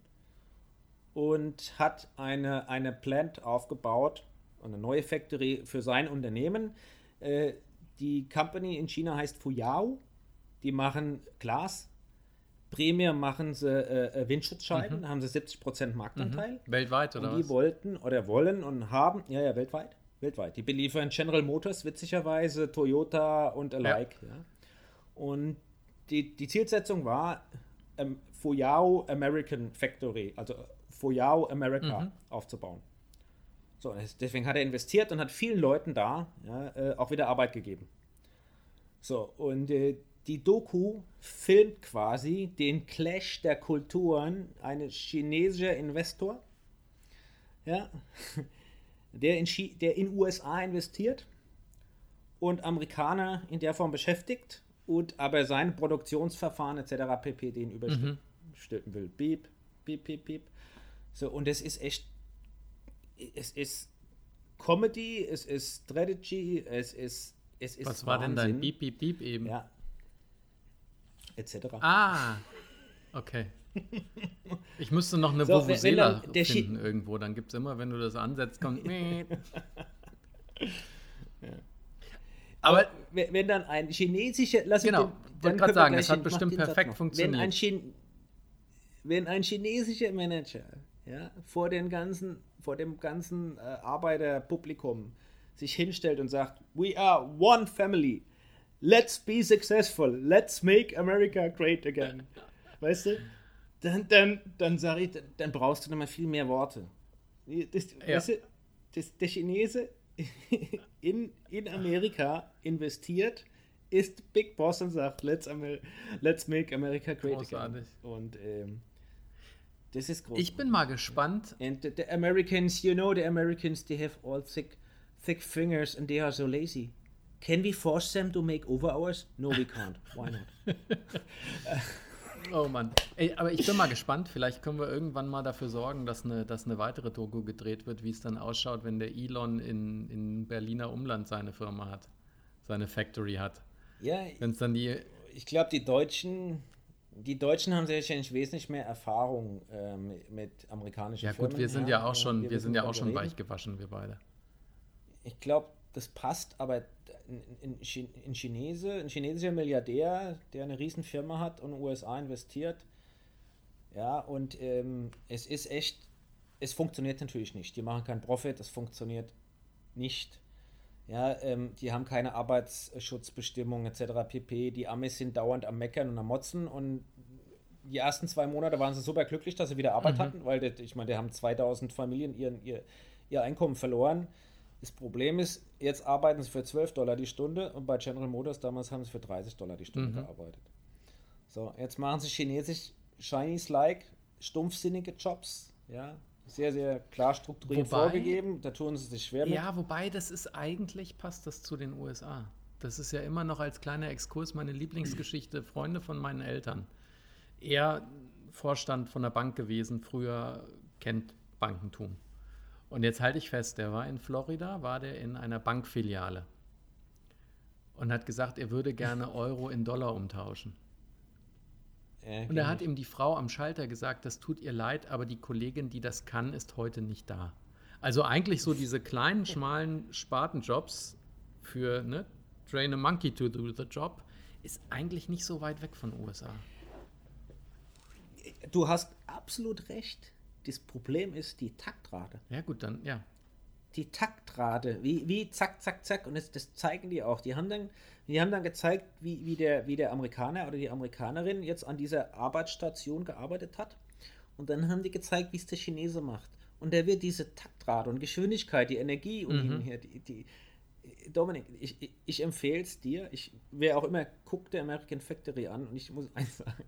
und hat eine, eine Plant aufgebaut, eine neue Factory für sein Unternehmen. Äh, die Company in China heißt Fuyao. Die machen Glas, Prämie machen sie äh, äh Windschutzscheiben, mhm. haben sie 70% Marktanteil. Mhm. Weltweit oder und die was? wollten oder wollen und haben, ja, ja, weltweit. Weltweit. Die beliefern General Motors, witzigerweise, Toyota und alike. Ja. ja. Und die, die Zielsetzung war, ähm, Fuyao American Factory, also Fuyao America Mhm. aufzubauen. So, deswegen hat er investiert und hat vielen Leuten da ja, äh, auch wieder Arbeit gegeben. So, und äh, die Doku filmt quasi den Clash der Kulturen eines chinesischer Investor, ja, der in, Chi der in USA investiert und Amerikaner in der Form beschäftigt und aber sein Produktionsverfahren etc. pp. den überstülpen will. Beep, beep, beep, beep. So, und es ist echt, es ist Comedy, es ist Strategy, es ist, es ist Was war denn dein Wahnsinn. Beep, Beep, Beep eben? Ja. Etc. Ah, okay. Ich müsste noch eine So, Vuvuzela finden irgendwo. Dann gibt es immer, wenn du das ansetzt, kommt. Miep. Aber wenn wenn dann ein chinesischer, lass mich Genau, den- wollte wir sagen, es hat bestimmt perfekt funktioniert. Wenn ein, Chin wenn ein chinesischer Manager ja, vor, den ganzen, vor dem ganzen äh, Arbeiterpublikum sich hinstellt und sagt, we are one family, let's be successful, let's make America great again, weißt du, dann, dann, dann sage ich, dann, dann brauchst du noch mal viel mehr Worte. Das, Ja. weißt du, das, der Chinese in, in Amerika investiert, ist Big Boss und sagt, let's, Amer let's make America great Großartig. again. Und ähm, das ist groß. Ich bin mal gespannt. And the, the Americans, you know, the Americans, they have all thick, thick fingers and they are so lazy. Can we force them to make overhours? No, we can't. Why not? Oh Mann. Ey, aber ich bin mal gespannt. Vielleicht können wir irgendwann mal dafür sorgen, dass eine, dass eine weitere Doku gedreht wird, wie es dann ausschaut, wenn der Elon in, in Berliner Umland seine Firma hat, seine Factory hat. Ja, Wenn es dann die. ich glaube, die Deutschen, die Deutschen haben sehr wahrscheinlich wesentlich mehr Erfahrung ähm, mit amerikanischen Ja Firmen. gut, wir sind ja, auch äh, schon, wir, wissen, sind ja auch wir schon weich gewaschen, wir beide. Ich glaube, das passt, aber ein, ein, Chi- ein, Chinese, ein chinesischer Milliardär, der eine riesen Firma hat und in USA investiert, ja, und ähm, es ist echt, es funktioniert natürlich nicht. Die machen keinen Profit, es funktioniert nicht. Ja, ähm, die haben keine Arbeitsschutzbestimmungen etc. pp. Die Amis sind dauernd am Meckern und am Motzen und die ersten zwei Monate waren sie super glücklich, dass sie wieder Arbeit hatten, weil das, ich meine, die haben 2000 Familien ihren, ihr, ihr Einkommen verloren. Das Problem ist, jetzt arbeiten sie für 12 Dollar die Stunde und bei General Motors damals haben sie für 30 Dollar die Stunde Mhm. gearbeitet. So, jetzt machen sie chinesisch Chinese-like, stumpfsinnige Jobs, ja, sehr, sehr klar strukturiert Wobei- vorgegeben. Da tun sie sich schwer mit. Ja, wobei das ist eigentlich, passt das zu den USA. Das ist ja immer noch als kleiner Exkurs meine Lieblingsgeschichte, Freunde von meinen Eltern. Er Vorstand von der Bank gewesen, früher kennt Bankentum. Und jetzt halte ich fest, der war in Florida, war der in einer Bankfiliale und hat gesagt, er würde gerne Euro in Dollar umtauschen. Ja, Und er kenn hat ihm die Frau am Schalter gesagt, das tut ihr leid, aber die Kollegin, die das kann, ist heute nicht da. Also eigentlich so diese kleinen, schmalen Spartenjobs für, ne, train a monkey to do the job, ist eigentlich nicht so weit weg von USA. Du hast absolut recht. Das Problem ist die Taktrate. Ja gut, dann, ja. Die Taktrate, wie, wie zack, zack, zack. Und das, das zeigen die auch. Die haben dann, die haben dann gezeigt, wie, wie, der, wie der Amerikaner oder die Amerikanerin jetzt an dieser Arbeitsstation gearbeitet hat. Und dann haben die gezeigt, wie es der Chinese macht. Und der wird diese Taktrate und Geschwindigkeit, die Energie und und her, die, die, Dominik, ich, ich, ich empfehle es dir. Ich, wer auch immer guckt der American Factory an und ich muss eins sagen,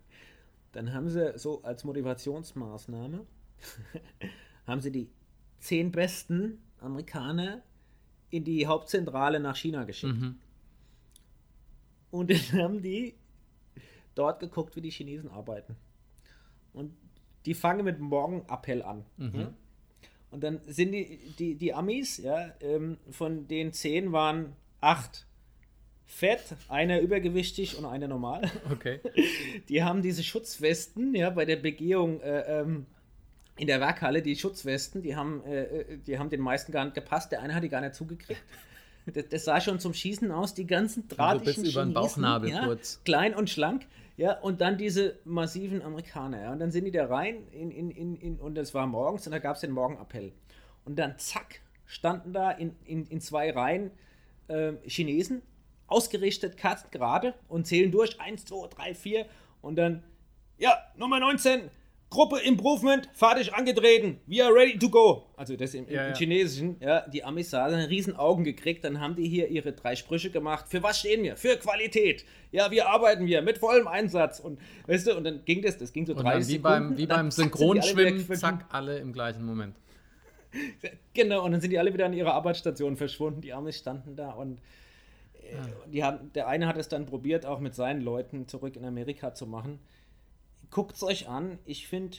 dann haben sie so als Motivationsmaßnahme, haben sie die zehn besten Amerikaner in die Hauptzentrale nach China geschickt. Mhm. Und dann haben die dort geguckt, wie die Chinesen arbeiten. Und die fangen mit Morgenappell an. Mhm. Ja? Und dann sind die, die, die Amis, ja, ähm, von den zehn waren acht fett, einer übergewichtig und einer normal. Okay. Die haben diese Schutzwesten, ja, bei der Begehung äh, ähm, in der Werkhalle, die Schutzwesten, die haben, äh, äh, die haben den meisten gar nicht gepasst. Der eine hat die gar nicht zugekriegt. Das, das sah schon zum Schießen aus, die ganzen drahtigen bis über den Bauchnabel ja, kurz. Klein und schlank, ja, und dann diese massiven Amerikaner, ja, und dann sind die da rein in, in, in, in und das war morgens und da gab es den Morgenappell. Und dann zack, standen da in, in, in zwei Reihen äh, Chinesen, ausgerichtet, gerade und zählen durch, eins, zwei, drei, vier und dann Ja, Nummer 19, Gruppe Improvement, fertig angetreten, we are ready to go. Also das im, im, Ja, im ja. Chinesischen, ja, die Amis haben riesen Augen gekriegt, dann haben die hier ihre drei Sprüche gemacht. Für was stehen wir? Für Qualität. Ja, wir arbeiten wir mit vollem Einsatz. Und weißt du, und dann ging das, das ging so Und 30 dann wie Sekunden. beim, wie beim alle Synchronschwimmen, verschwunden. zack, alle im gleichen Moment. Genau, und dann sind die alle wieder an ihrer Arbeitsstation verschwunden. Die Amis standen da und äh, Ah. die haben, der eine hat es dann probiert, auch mit seinen Leuten zurück in Amerika zu machen. Guckt es euch an. Ich finde,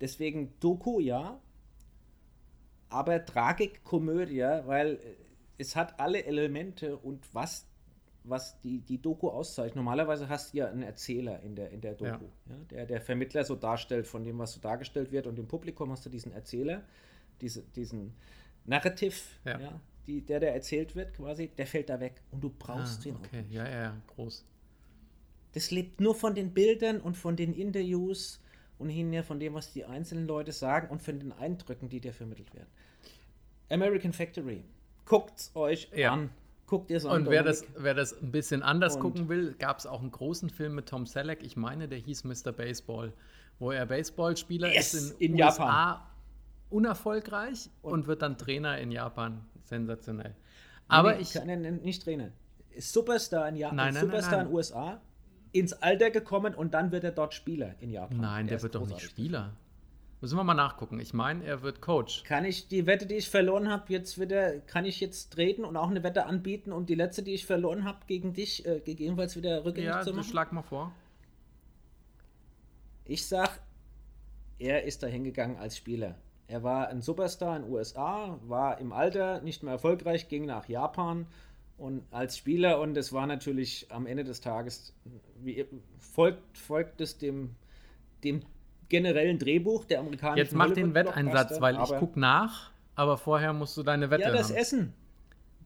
deswegen Doku, ja. Aber Tragik-Komödie, weil äh, es hat alle Elemente und was, was die, die Doku auszeichnet. Normalerweise hast du ja einen Erzähler in der, in der Doku, Ja. ja. der der Vermittler so darstellt von dem, was so dargestellt wird. Und im Publikum hast du diesen Erzähler, diese, diesen Narrative, Ja. ja. die, der da erzählt wird quasi, der fällt da weg. Und du brauchst Ah, den auch okay, ja, ja, ja, groß. Das lebt nur von den Bildern und von den Interviews und hinterher von dem, was die einzelnen Leute sagen und von den Eindrücken, die dir vermittelt werden. American Factory. Guckt's euch Ja. an. Guckt ihr es an. Und wer das, wer das ein bisschen anders Und- gucken will, gab es auch einen großen Film mit Tom Selleck, ich meine, der hieß Mr. Baseball, wo er Baseballspieler Yes, ist in in, USA Japan. unerfolgreich und, Und- wird dann Trainer in Japan. Sensationell. Aber Nee, ich, nicht Trainer. Superstar in Japan. Nein, nein, Superstar nein, in USA. Ins Alter gekommen und dann wird er dort Spieler in Japan. nein, der ist wird doch nicht. Spieler. Müssen wir mal nachgucken. Ich meine, er wird Coach. Kann ich die Wette, die ich verloren habe, jetzt wieder, kann ich jetzt treten und auch eine Wette anbieten, um die letzte, die ich verloren habe, gegen dich äh, gegebenenfalls wieder rückgängig Ja, zu machen? schlag mal vor. Ich sag, er ist da hingegangen als Spieler. Er war ein Superstar in den USA, war im Alter nicht mehr erfolgreich, ging nach Japan und als Spieler und es war natürlich am Ende des Tages wie, folgt, folgt es dem, dem generellen Drehbuch der amerikanischen Jetzt mach den Wetteinsatz, weil ich guck nach, aber vorher musst du deine Wette Ja, das haben. Essen.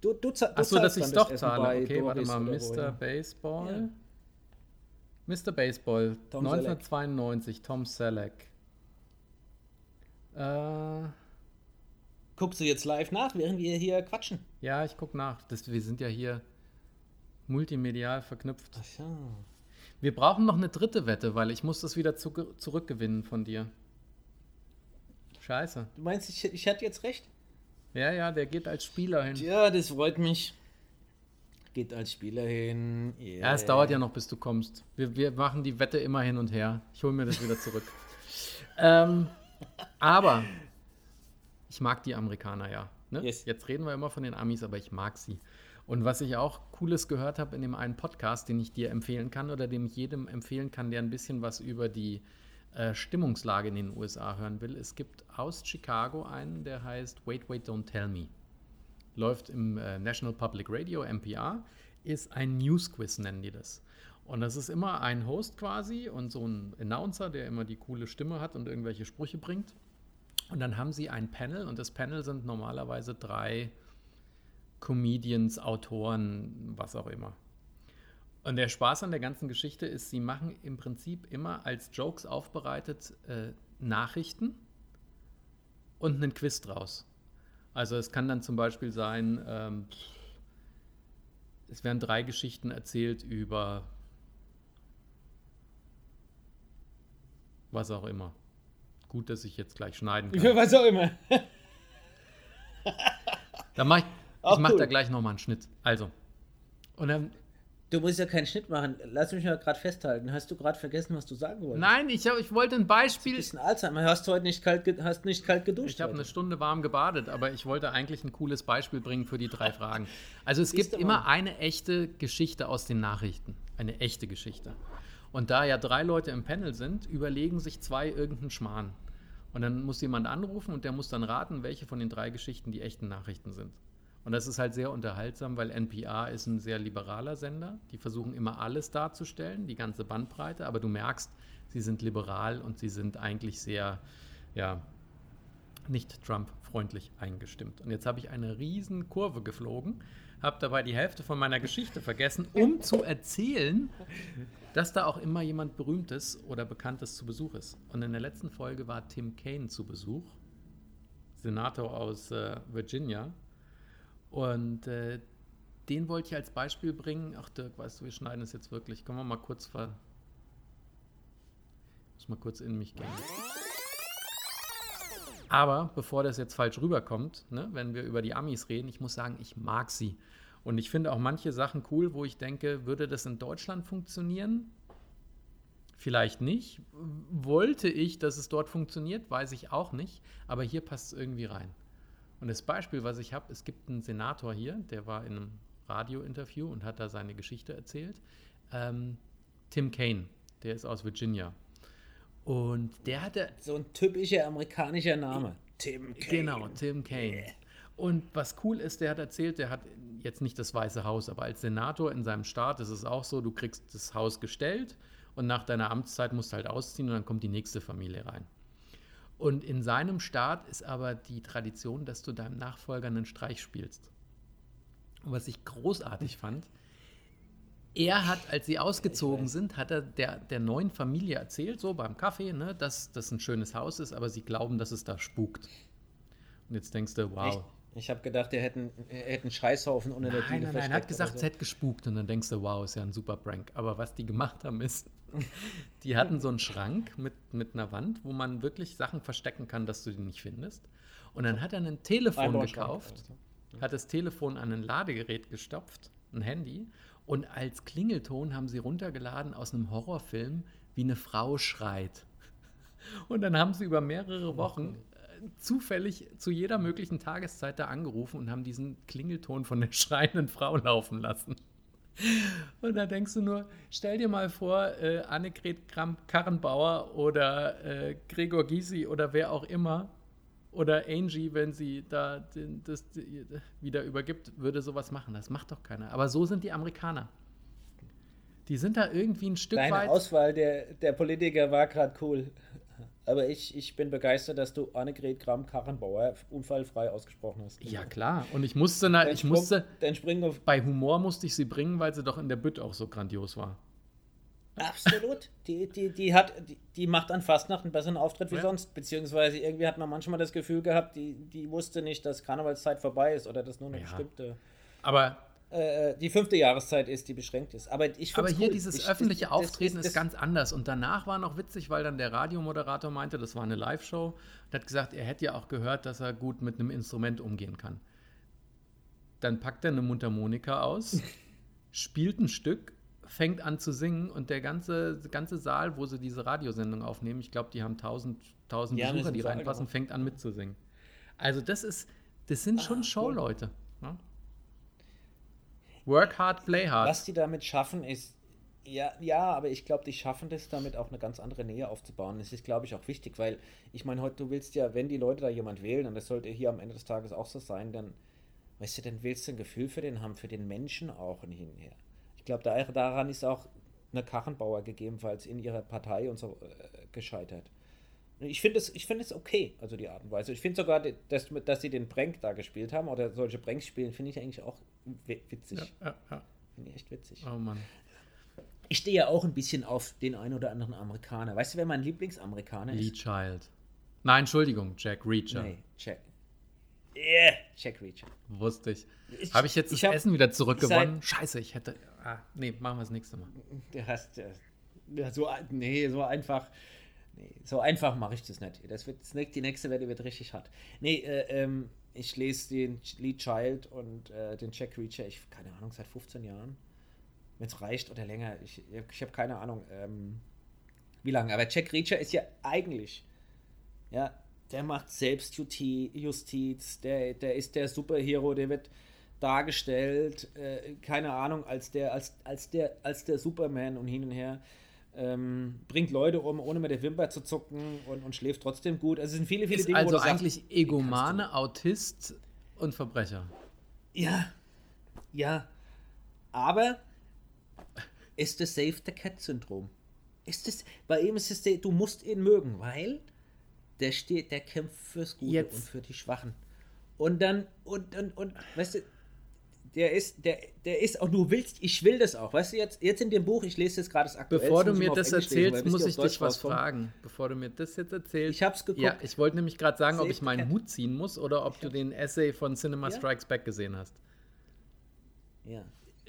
Du, du, du Achso, dass ich dann doch Essen zahle. Okay, warte Doris mal. oder wo, Mr. ja. Baseball. Mr. Baseball, Tom 1992, Tom Selleck. Äh, Guckst du jetzt live nach, während wir hier quatschen? ja, ich guck nach. Das, wir sind ja hier multimedial verknüpft. Ach ja. Wir brauchen noch eine dritte Wette, weil ich muss das wieder zu, zurückgewinnen von dir. Scheiße. Du meinst, ich, ich hatte jetzt recht? Ja, ja, der geht als Spieler hin. Ja, das freut mich. Geht als Spieler hin. Ja, es dauert ja noch, bis du kommst. Wir, wir machen die Wette immer hin und her. Ich hole mir das wieder zurück. ähm, aber ich mag die Amerikaner ja. Ne? Yes. Jetzt reden wir immer von den Amis, aber ich mag sie. Und was ich auch Cooles gehört habe in dem einen Podcast, den ich dir empfehlen kann oder dem ich jedem empfehlen kann, der ein bisschen was über die äh, Stimmungslage in den USA hören will. Es gibt aus Chicago einen, der heißt Wait, Wait, Don't Tell Me läuft im äh, National Public Radio, NPR, ist ein News Quiz, nennen die das. Und das ist immer ein Host quasi und so ein Announcer, der immer die coole Stimme hat und irgendwelche Sprüche bringt. Und dann haben sie ein Panel und das Panel sind normalerweise drei Comedians, Autoren, was auch immer. Und der Spaß an der ganzen Geschichte ist, sie machen im Prinzip immer als Jokes aufbereitet äh, Nachrichten und einen Quiz draus. Also es kann dann zum Beispiel sein, ähm, es werden drei Geschichten erzählt über was auch immer. Gut, dass ich jetzt gleich schneiden Für kann. was auch immer. Dann mach ich, Auch ich mache cool. da gleich nochmal einen Schnitt. Also. Und dann, Du musst ja keinen Schnitt machen. Lass mich mal gerade festhalten. Hast du gerade vergessen, was du sagen wolltest? nein, ich, hab, ich wollte ein Du Beispiel. bist ein Alzheimer. Hast heute nicht kalt, hast nicht kalt geduscht. Ich habe eine. Stunde warm gebadet, aber ich wollte eigentlich ein cooles Beispiel bringen für die drei Fragen. Also es Siehst gibt du immer eine echte Geschichte aus den Nachrichten. Eine echte Geschichte. Und da ja drei Leute im Panel sind, überlegen sich zwei irgendeinen Schmarrn. Und dann muss jemand anrufen und der muss dann raten, welche von den drei Geschichten die echten Nachrichten sind. Und das ist halt sehr unterhaltsam, weil NPR ist ein sehr liberaler Sender. Die versuchen immer alles darzustellen, die ganze Bandbreite, aber du merkst, sie sind liberal und sie sind eigentlich sehr, ja, nicht Trump-freundlich eingestimmt. Und jetzt habe ich eine riesen Kurve geflogen, habe dabei die Hälfte von meiner Geschichte vergessen, um zu erzählen, dass da auch immer jemand Berühmtes oder Bekanntes zu Besuch ist. Und in der letzten Folge war Tim Kaine zu Besuch, Senator aus äh, Virginia. Und äh, den wollte ich als Beispiel bringen. Ach Dirk, weißt du, wir schneiden es jetzt wirklich. Können wir mal kurz ver... muss mal kurz in mich gehen. Aber bevor das jetzt falsch rüberkommt, ne, wenn wir über die Amis reden, ich muss sagen, ich mag sie. Und ich finde auch manche Sachen cool, wo ich denke, würde das in Deutschland funktionieren? Vielleicht nicht. Wollte ich, dass es dort funktioniert, weiß ich auch nicht. Aber hier passt es irgendwie rein. Und das Beispiel, was ich habe, es gibt einen Senator hier, der war in einem Radiointerview und hat da seine Geschichte erzählt. Ähm, Tim Kaine, der ist aus Virginia. Und der hatte. So ein typischer amerikanischer Name. Tim Kaine. Genau, Tim Kaine. Yeah. Und was cool ist, der hat erzählt, der hat jetzt nicht das Weiße Haus, aber als Senator in seinem Staat ist es auch so, du kriegst das Haus gestellt und nach deiner Amtszeit musst du halt ausziehen und dann kommt die nächste Familie rein. Und in seinem Staat ist aber die Tradition, dass du deinem Nachfolger einen Streich spielst. Und was ich großartig fand, er hat, als sie ausgezogen sind, hat er der, der neuen Familie erzählt, so beim Kaffee, ne, dass das ein schönes Haus ist, aber sie glauben, dass es da spukt. Und jetzt denkst du, wow. Echt? Ich habe gedacht, er hätte, einen Scheißhaufen unter der Diele Nein, nein, er hat gesagt, so. es hätte gespukt. Und dann denkst du, wow, ist ja ein super Prank. Aber was die gemacht haben, ist, die hatten so einen Schrank mit, mit einer Wand, wo man wirklich Sachen verstecken kann, dass du die nicht findest. Und dann hat er ein Telefon gekauft, hat das Telefon an ein Ladegerät gestopft, ein Handy. Und als Klingelton haben sie runtergeladen aus einem Horrorfilm, wie eine Frau schreit. Und dann haben sie über mehrere Wochen zufällig zu jeder möglichen Tageszeit da angerufen und haben diesen Klingelton von der schreienden Frau laufen lassen. Und da denkst du nur, stell dir mal vor, äh, Annegret Karrenbauer oder äh, Gregor Gysi oder wer auch immer oder Angie, wenn sie da den, das wieder übergibt, würde sowas machen. Das macht doch keiner. Aber so sind die Amerikaner. Die sind da irgendwie ein Stück Deine weit. Die Auswahl der, der Politiker war gerade cool. Aber ich, ich bin begeistert, dass du Annegret Kram-Karrenbauer unfallfrei ausgesprochen hast. Ja, klar. Und ich musste, na, ich Sprung, musste bei Humor musste ich sie bringen, weil sie doch in der Bütt auch so grandios war. Absolut. Die, die, die, hat, die, die macht an Fastnacht einen besseren Auftritt wie ja. sonst. Beziehungsweise irgendwie hat man manchmal das Gefühl gehabt, die, die wusste nicht, dass Karnevalszeit vorbei ist oder dass nur eine ja. bestimmte. Aber äh, die fünfte Jahreszeit ist, die beschränkt ist. Aber, ich Aber hier cool. dieses ich, öffentliche das, Auftreten das, das, ist ganz anders. Und danach war noch witzig, weil dann der Radiomoderator meinte, das war eine Live-Show, und hat gesagt, er hätte ja auch gehört, dass er gut mit einem Instrument umgehen kann. Dann packt er eine Mundharmonika aus, spielt ein Stück, fängt an zu singen und der ganze, ganze Saal, wo sie diese Radiosendung aufnehmen, ich glaube, die haben tausend, tausend ja, Besucher, die reinpassen, fängt an mitzusingen. Also das ist, das sind schon ah, Showleute. Cool. Ja? Work hard, play hard. Was die damit schaffen, ist, ja, ja, aber ich glaube, die schaffen das damit auch eine ganz andere Nähe aufzubauen. Das ist, glaube ich, auch wichtig, weil ich meine, heute, du willst ja, wenn die Leute da jemand wählen, und das sollte hier am Ende des Tages auch so sein, dann, weißt du, dann willst du ein Gefühl für den haben, für den Menschen auch und hin und her. Ich glaube, da, daran ist auch eine Kachenbauer gegebenenfalls in ihrer Partei und so äh, gescheitert. Ich finde es find okay, also die Art und Weise. Ich finde sogar, dass, dass sie den Prank da gespielt haben oder solche Pranks spielen, finde ich eigentlich auch witzig. Ja, ja, ja. Finde ich echt witzig. Oh Mann. Ich stehe ja auch ein bisschen auf den einen oder anderen Amerikaner. Weißt du, wer mein Lieblingsamerikaner ist? Lee Child. Nein, Entschuldigung, Jack Reacher. Nee, Jack. Yeah, Jack Reacher. Wusste ich. ich Habe ich jetzt das ich hab, Essen wieder zurückgewonnen? Scheiße, ich hätte. Ah, nee, machen wir das nächste Mal. Du hast. Ja, so, nee, so einfach. Nee, so einfach mache ich das nicht. Das wird, die nächste Welle wird richtig hart. Nee, äh, ähm, ich lese den Lee Child und äh, den Jack Reacher, ich keine Ahnung, seit 15 Jahren. Wenn es reicht oder länger. Ich, ich habe keine Ahnung, ähm, wie lange. Aber Jack Reacher ist ja eigentlich, ja, der macht Selbstjustiz, der, der ist der Superhero, der wird dargestellt, äh, keine Ahnung, als der, als, als der, als der Superman und hin und her ähm, bringt Leute um, ohne mit der Wimper zu zucken und, und schläft trotzdem gut. Also es sind viele, viele ist Dinge. Also eigentlich sagst, Egomane, Autist und Verbrecher. Ja, ja. Aber ist das Save the Cat-Syndrom? Ist das, bei ihm ist es, du musst ihn mögen, weil der steht, der kämpft fürs Gute Jetzt. und für die Schwachen. Und dann, und, und, und, weißt du, der ist, der, der ist auch, du willst, ich will das auch. Weißt du, jetzt, jetzt in dem Buch, ich lese jetzt gerade das aktuelle. Bevor du mir das erzählst, lesen, muss ich dich was fragen. Bevor du mir das jetzt erzählst. Ich hab's geguckt. Ja, ich wollte nämlich gerade sagen, ob ich meinen Hut ziehen muss oder ob du den Essay von Cinema ja. Strikes Back gesehen hast. Ja.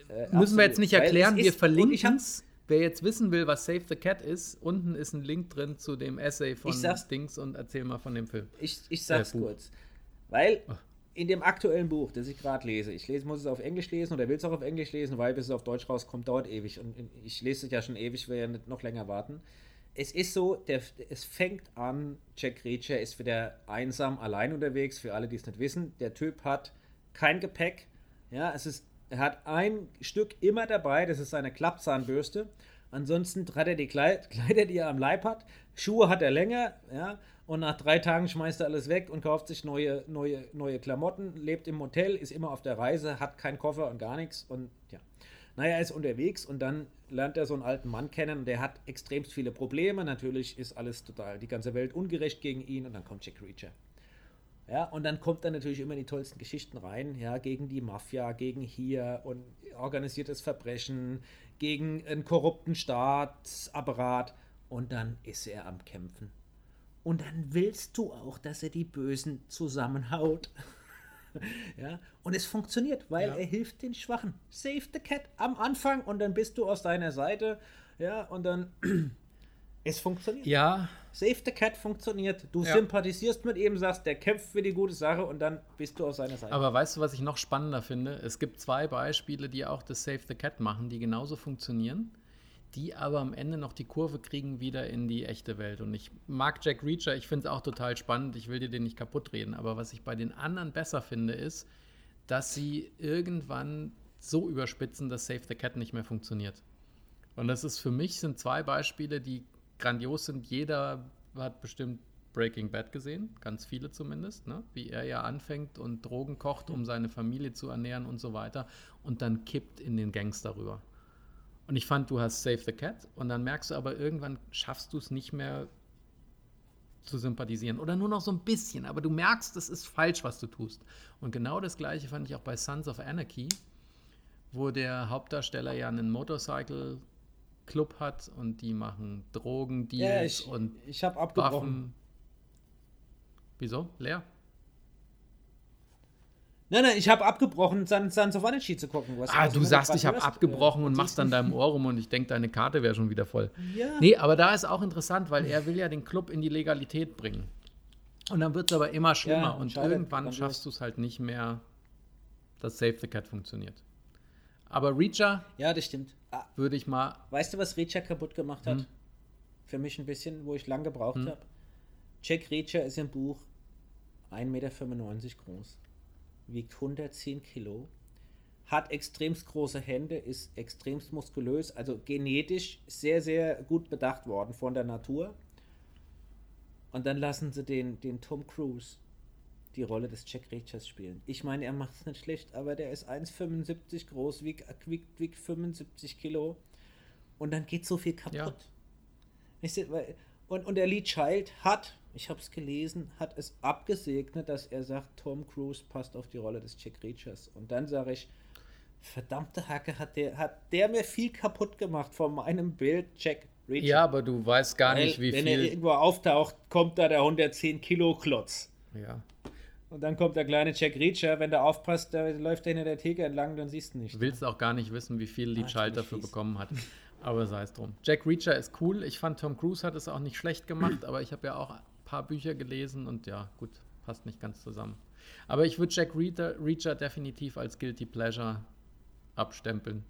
Äh, Müssen wir jetzt nicht erklären, wir verlinken es. wer jetzt wissen will, was Save the Cat ist, unten ist ein Link drin zu dem Essay von Dings und erzähl mal von dem Film. Ich, ich sag's Buch. kurz. Weil. In dem aktuellen Buch, das ich gerade lese, ich lese, muss es auf Englisch lesen oder will es auch auf Englisch lesen, weil bis es auf Deutsch rauskommt, dauert ewig. Und ich lese es ja schon ewig, will ja nicht noch länger warten. Es ist so, der, es fängt an, Jack Reacher ist wieder einsam, allein unterwegs, für alle, die es nicht wissen. Der Typ hat kein Gepäck. Ja, es ist, er hat ein Stück immer dabei, das ist seine Klappzahnbürste. Ansonsten hat er die Kleid, Kleider, die er am Leib hat. Schuhe hat er länger, ja. Und nach drei Tagen schmeißt er alles weg und kauft sich neue, neue, neue Klamotten, lebt im Hotel, ist immer auf der Reise, hat keinen Koffer und gar nichts. Und ja. Naja, er ist unterwegs und dann lernt er so einen alten Mann kennen und der hat extremst viele Probleme. Natürlich ist alles total, die ganze Welt ungerecht gegen ihn und dann kommt Jack Reacher. Ja, und dann kommt er natürlich immer in die tollsten Geschichten rein, ja, gegen die Mafia, gegen hier und organisiertes Verbrechen, gegen einen korrupten Staatsapparat und dann ist er am Kämpfen. Und dann willst du auch, dass er die Bösen zusammenhaut. ja, und es funktioniert, weil Ja. er hilft den Schwachen. Save the Cat am Anfang und dann bist du aus deiner Seite. Ja, und dann es funktioniert. Ja, Save the Cat funktioniert. Du Ja. sympathisierst mit ihm, sagst, der kämpft für die gute Sache und dann bist du auf seiner Seite. aber weißt du, was ich noch spannender finde? Es gibt zwei Beispiele, die auch das Save the Cat machen, die genauso funktionieren, die aber am Ende noch die Kurve kriegen wieder in die echte Welt. Und ich mag Jack Reacher, ich finde es auch total spannend, ich will dir den nicht kaputt reden, aber was ich bei den anderen besser finde, ist, dass sie irgendwann so überspitzen, dass Save the Cat nicht mehr funktioniert. Und das ist für mich sind zwei Beispiele, die grandios sind. Jeder hat bestimmt Breaking Bad gesehen, ganz viele zumindest, ne? wie er ja anfängt und Drogen kocht, um seine Familie zu ernähren und so weiter und dann kippt in den Gangster rüber. Und ich fand, du hast Save the Cat und dann merkst du aber irgendwann schaffst du es nicht mehr zu sympathisieren oder nur noch so ein bisschen, aber du merkst, es ist falsch, was du tust. Und genau das gleiche fand ich auch bei Sons of Anarchy, wo der Hauptdarsteller ja einen Motorcycle Club hat und die machen Drogendeals ja, ich, und ich habe abgebrochen. Waffen. Wieso? Leer? Nein, nein, ich habe abgebrochen, Sons of Anarchy zu gucken. Was- Ah, was du sagst, ich habe abgebrochen und machst dann deinem Ohr rum und ich denke, deine Karte wäre schon wieder voll. Ja. Nee, aber da ist auch interessant, weil er will ja den Club in die Legalität bringen. Und dann wird es aber immer schlimmer Ja, und schade, irgendwann schaffst du es halt nicht mehr, dass Save the Cat funktioniert. Aber Reacher ja, das stimmt. Ah, würde ich mal. weißt du, was Reacher kaputt gemacht hat? Hm. Für mich ein bisschen, wo ich lang gebraucht Hm. habe. Jack Reacher ist im Buch 1,95 Meter groß, wiegt 110 Kilo, hat extremst große Hände, ist extremst muskulös, also genetisch sehr, sehr gut bedacht worden von der Natur. Und dann lassen sie den, den Tom Cruise die Rolle des Jack Reachers spielen. Ich meine, er macht es nicht schlecht, aber der ist 1,75 groß, wiegt, wiegt, wiegt 75 Kilo und dann geht so viel kaputt. Ja. Und, und der Lee Child hat, ich habe es gelesen, hat es abgesegnet, dass er sagt, Tom Cruise passt auf die Rolle des Jack Reachers. Und dann sage ich, verdammte Hacke, hat der, hat der mir viel kaputt gemacht von meinem Bild Jack Reacher. Ja, aber du weißt gar Weil, nicht, wie wenn er viel. irgendwo auftaucht, kommt da der 110 Kilo Klotz. Ja. Und dann kommt der kleine Jack Reacher, wenn der aufpasst, da läuft er hinter der Theke entlang, dann siehst du nicht. Du willst auch gar nicht wissen, wie viel Lee Ah, Child dafür fies. bekommen hat. Aber sei es drum. Jack Reacher ist cool. Ich fand, Tom Cruise hat es auch nicht schlecht gemacht, aber ich habe ja auch paar Bücher gelesen und ja, gut, passt nicht ganz zusammen. Aber ich würde Jack Reacher, Reacher definitiv als Guilty Pleasure abstempeln.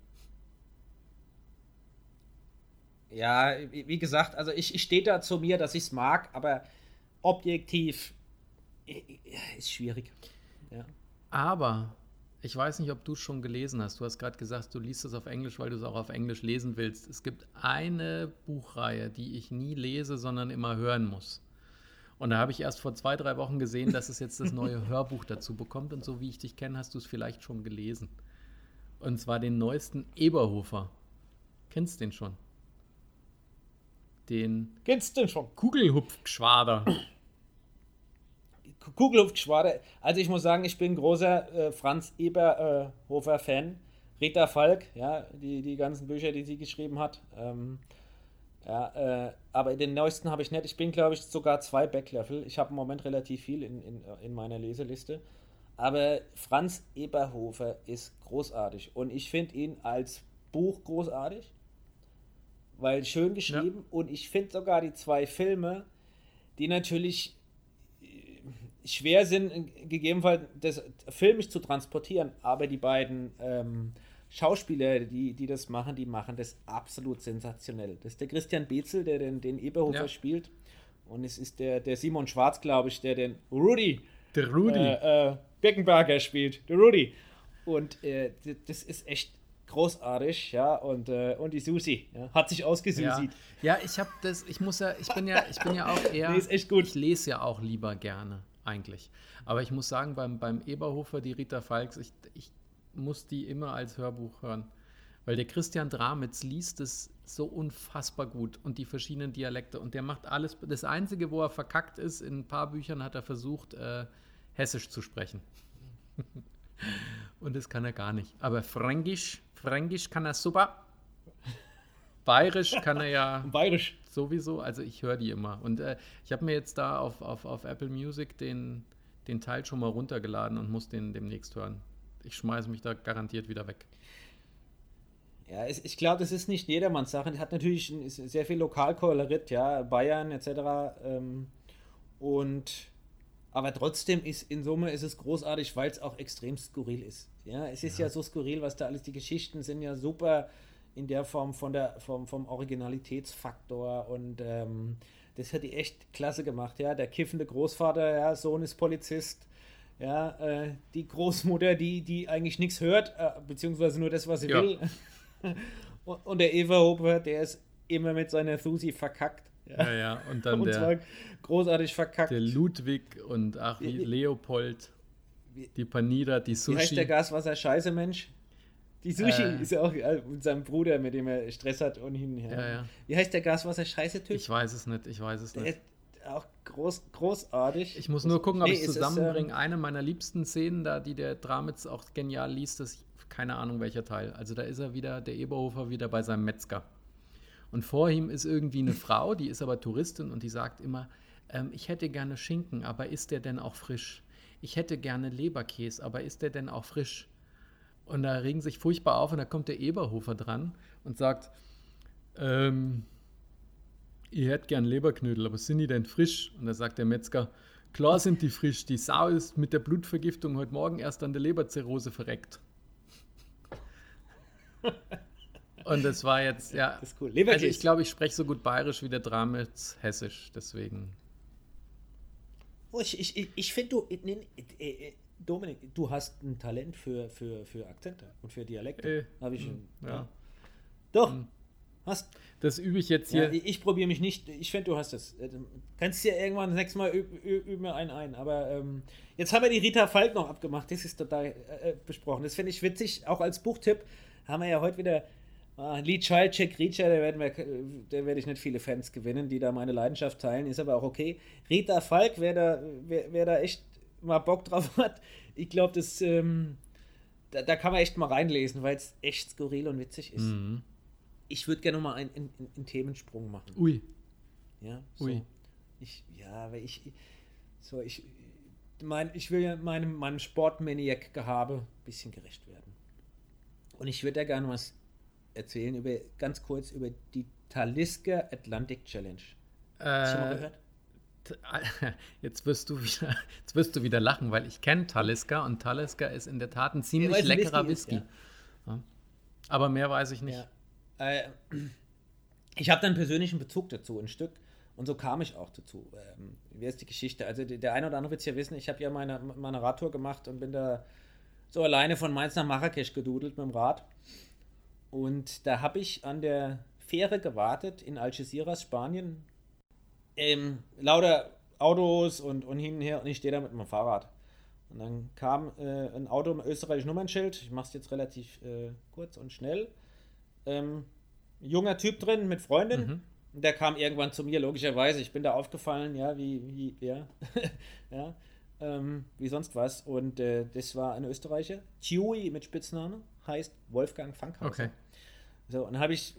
Ja, wie gesagt, also ich, ich stehe da zu mir, dass ich es mag, aber objektiv ist schwierig. Ja. Aber ich weiß nicht, ob du es schon gelesen hast. Du hast gerade gesagt, du liest es auf Englisch, weil du es auch auf Englisch lesen willst. Es gibt eine Buchreihe, die ich nie lese, sondern immer hören muss. Und da habe ich erst vor zwei, drei Wochen gesehen, dass es jetzt das neue Hörbuch dazu bekommt. Und so wie ich dich kenne, hast du es vielleicht schon gelesen. Und zwar den neuesten Eberhofer. Kennst den schon? Den Kennst du denn schon? Kugelhupfgeschwader. Kugelhupfschwader. Also ich muss sagen, ich bin großer äh, Franz Eberhofer-Fan. Rita Falk, ja, die, die ganzen Bücher, die sie geschrieben hat. Ähm, ja, äh, aber den neuesten habe ich nicht. Ich bin, glaube ich, sogar zwei Backlevel. Ich habe im Moment relativ viel in, in, in meiner Leseliste. Aber Franz Eberhofer ist großartig. Und ich finde ihn als Buch großartig. weil schön geschrieben. Ja. Und ich finde sogar die zwei Filme, die natürlich äh, schwer sind, gegebenenfalls das filmisch zu transportieren, aber die beiden ähm, Schauspieler, die, die das machen, die machen das absolut sensationell. Das ist der Christian Bezel, der den, den Eberhofer ja. spielt. Und es ist der, der Simon Schwarz, glaube ich, der den Rudy, der Rudy. Äh, äh, Birkenberger spielt. Der Rudy. Und äh, das ist echt großartig, ja, und, äh, und die Susi ja, hat sich ausgesusit. Ja, ja ich habe das, ich muss ja, ich bin ja, ich bin ja auch eher, nee, ist echt gut. ich lese ja auch lieber gerne, eigentlich. Aber ich muss sagen, beim, beim Eberhofer, die Rita Falks, ich, ich muss die immer als Hörbuch hören. Weil der Christian Dramitz liest es so unfassbar gut und die verschiedenen Dialekte und der macht alles. Das Einzige, wo er verkackt ist, in ein paar Büchern hat er versucht, äh, Hessisch zu sprechen. und das kann er gar nicht. Aber Fränkisch, Fränkisch kann er super. Bayerisch kann er ja Bayerisch. sowieso. Also ich höre die immer. Und äh, ich habe mir jetzt da auf, auf, auf Apple Music den, den Teil schon mal runtergeladen und muss den demnächst hören. Ich schmeiße mich da garantiert wieder weg. Ja, ich glaube, das ist nicht jedermanns Sache. Es hat natürlich sehr viel Lokalkolorit, ja, Bayern etc. Ähm, und aber trotzdem ist in Summe ist es großartig, weil es auch extrem skurril ist. Ja, es ist ja. ja. so skurril, was da alles, die Geschichten sind ja super in der Form von der vom, vom Originalitätsfaktor und ähm, das hat die echt klasse gemacht, ja. Der kiffende Großvater, ja, Sohn ist Polizist, ja, äh, die Großmutter, die, die eigentlich nichts hört, äh, beziehungsweise nur das, was sie ja. will. und der Eva Hoper, der ist immer mit seiner Susi verkackt. Ja, ja, ja. und dann und der, großartig verkackt. Der Ludwig und ach, wie, Leopold, die Panida, die Sushi. Wie heißt der Gaswasser-Scheiße-Mensch? Die Sushi äh, ist ja auch mit seinem Bruder, mit dem er Stress hat und hin. Ja. Ja, ja. Wie heißt der Gaswasser-Scheiße-Typ? Ich weiß es nicht, ich weiß es der nicht. Auch groß, großartig. Ich muss nur gucken, ob nee, ich zusammenbringe. Ähm, Eine meiner liebsten Szenen da, die der Dramitz auch genial liest, ist keine Ahnung welcher Teil. Also da ist er wieder, der Eberhofer, wieder bei seinem Metzger. Und vor ihm ist irgendwie eine Frau, die ist aber Touristin und die sagt immer, ähm, ich hätte gerne Schinken, aber ist der denn auch frisch? Ich hätte gerne Leberkäse, aber ist der denn auch frisch? Und da regen sich furchtbar auf und da kommt der Eberhofer dran und sagt, ähm, ihr hättet gern Leberknödel, aber sind die denn frisch? Und da sagt der Metzger, klar sind die frisch, die Sau ist mit der Blutvergiftung heute Morgen erst an der Leberzirrhose verreckt. Und das war jetzt, ja. Das ist cool. Also ich glaube, ich spreche so gut bayerisch wie der Dramitz hessisch, deswegen. Oh, ich ich, ich finde, du, nee, äh, Dominik, du hast ein Talent für, für, für Akzente und für Dialekte. Äh, Habe ich schon. Ja. ja. Doch. Hm. Hast. Das übe ich jetzt hier. Ja, ich probiere mich nicht. Ich finde, du hast es. Äh, kannst ja irgendwann das nächste Mal üben wir einen ein. Aber ähm, jetzt haben wir die Rita Falk noch abgemacht. Das ist total äh, besprochen. Das finde ich witzig. Auch als Buchtipp haben wir ja heute wieder Ah, Lee Child, Jack Reacher, da werden wir, da werde ich nicht viele Fans gewinnen, die da meine Leidenschaft teilen, ist aber auch okay. Rita Falk, wer da, wer, wer da echt mal Bock drauf hat, ich glaube, das, ähm, da, da, kann man echt mal reinlesen, weil es echt skurril und witzig ist. Mhm. Ich würde gerne mal einen, einen, einen, Themensprung machen. Ui. Ja, so. Ui. Ich, ja, weil ich, so, ich, mein, ich will ja meinem, meinem Sportmaniac-Gehabe ein bisschen gerecht werden. Und ich würde ja gerne was erzählen, über, ganz kurz über die Talisker Atlantic Challenge. Äh, Hast du mal gehört? Jetzt wirst, du wieder, jetzt wirst du wieder lachen, weil ich kenne Talisker und Talisker ist in der Tat ein ziemlich leckerer Whisky. Whisky. Ist, ja. Aber mehr weiß ich nicht. Äh, ich habe dann persönlichen Bezug dazu, ein Stück. Und so kam ich auch dazu. Ähm, wie ist die Geschichte? Also der eine oder andere wird es ja wissen, ich habe ja meine, meine Radtour gemacht und bin da so alleine von Mainz nach Marrakesch gedudelt mit dem Rad. Und da habe ich an der Fähre gewartet in Algeciras, Spanien. Ähm, lauter Autos und, und hin und her und ich stehe da mit meinem Fahrrad. Und dann kam äh, ein Auto mit österreichischem Nummernschild. Ich mache es jetzt relativ äh, kurz und schnell. Ähm, junger Typ drin mit Freundin. Mhm. Der kam irgendwann zu mir, logischerweise. Ich bin da aufgefallen, ja, wie, wie, ja, ja, ähm, wie sonst was. Und äh, das war ein Österreicher. Chewy mit Spitzname heißt Wolfgang Fankhauser. Okay. So, und dann habe ich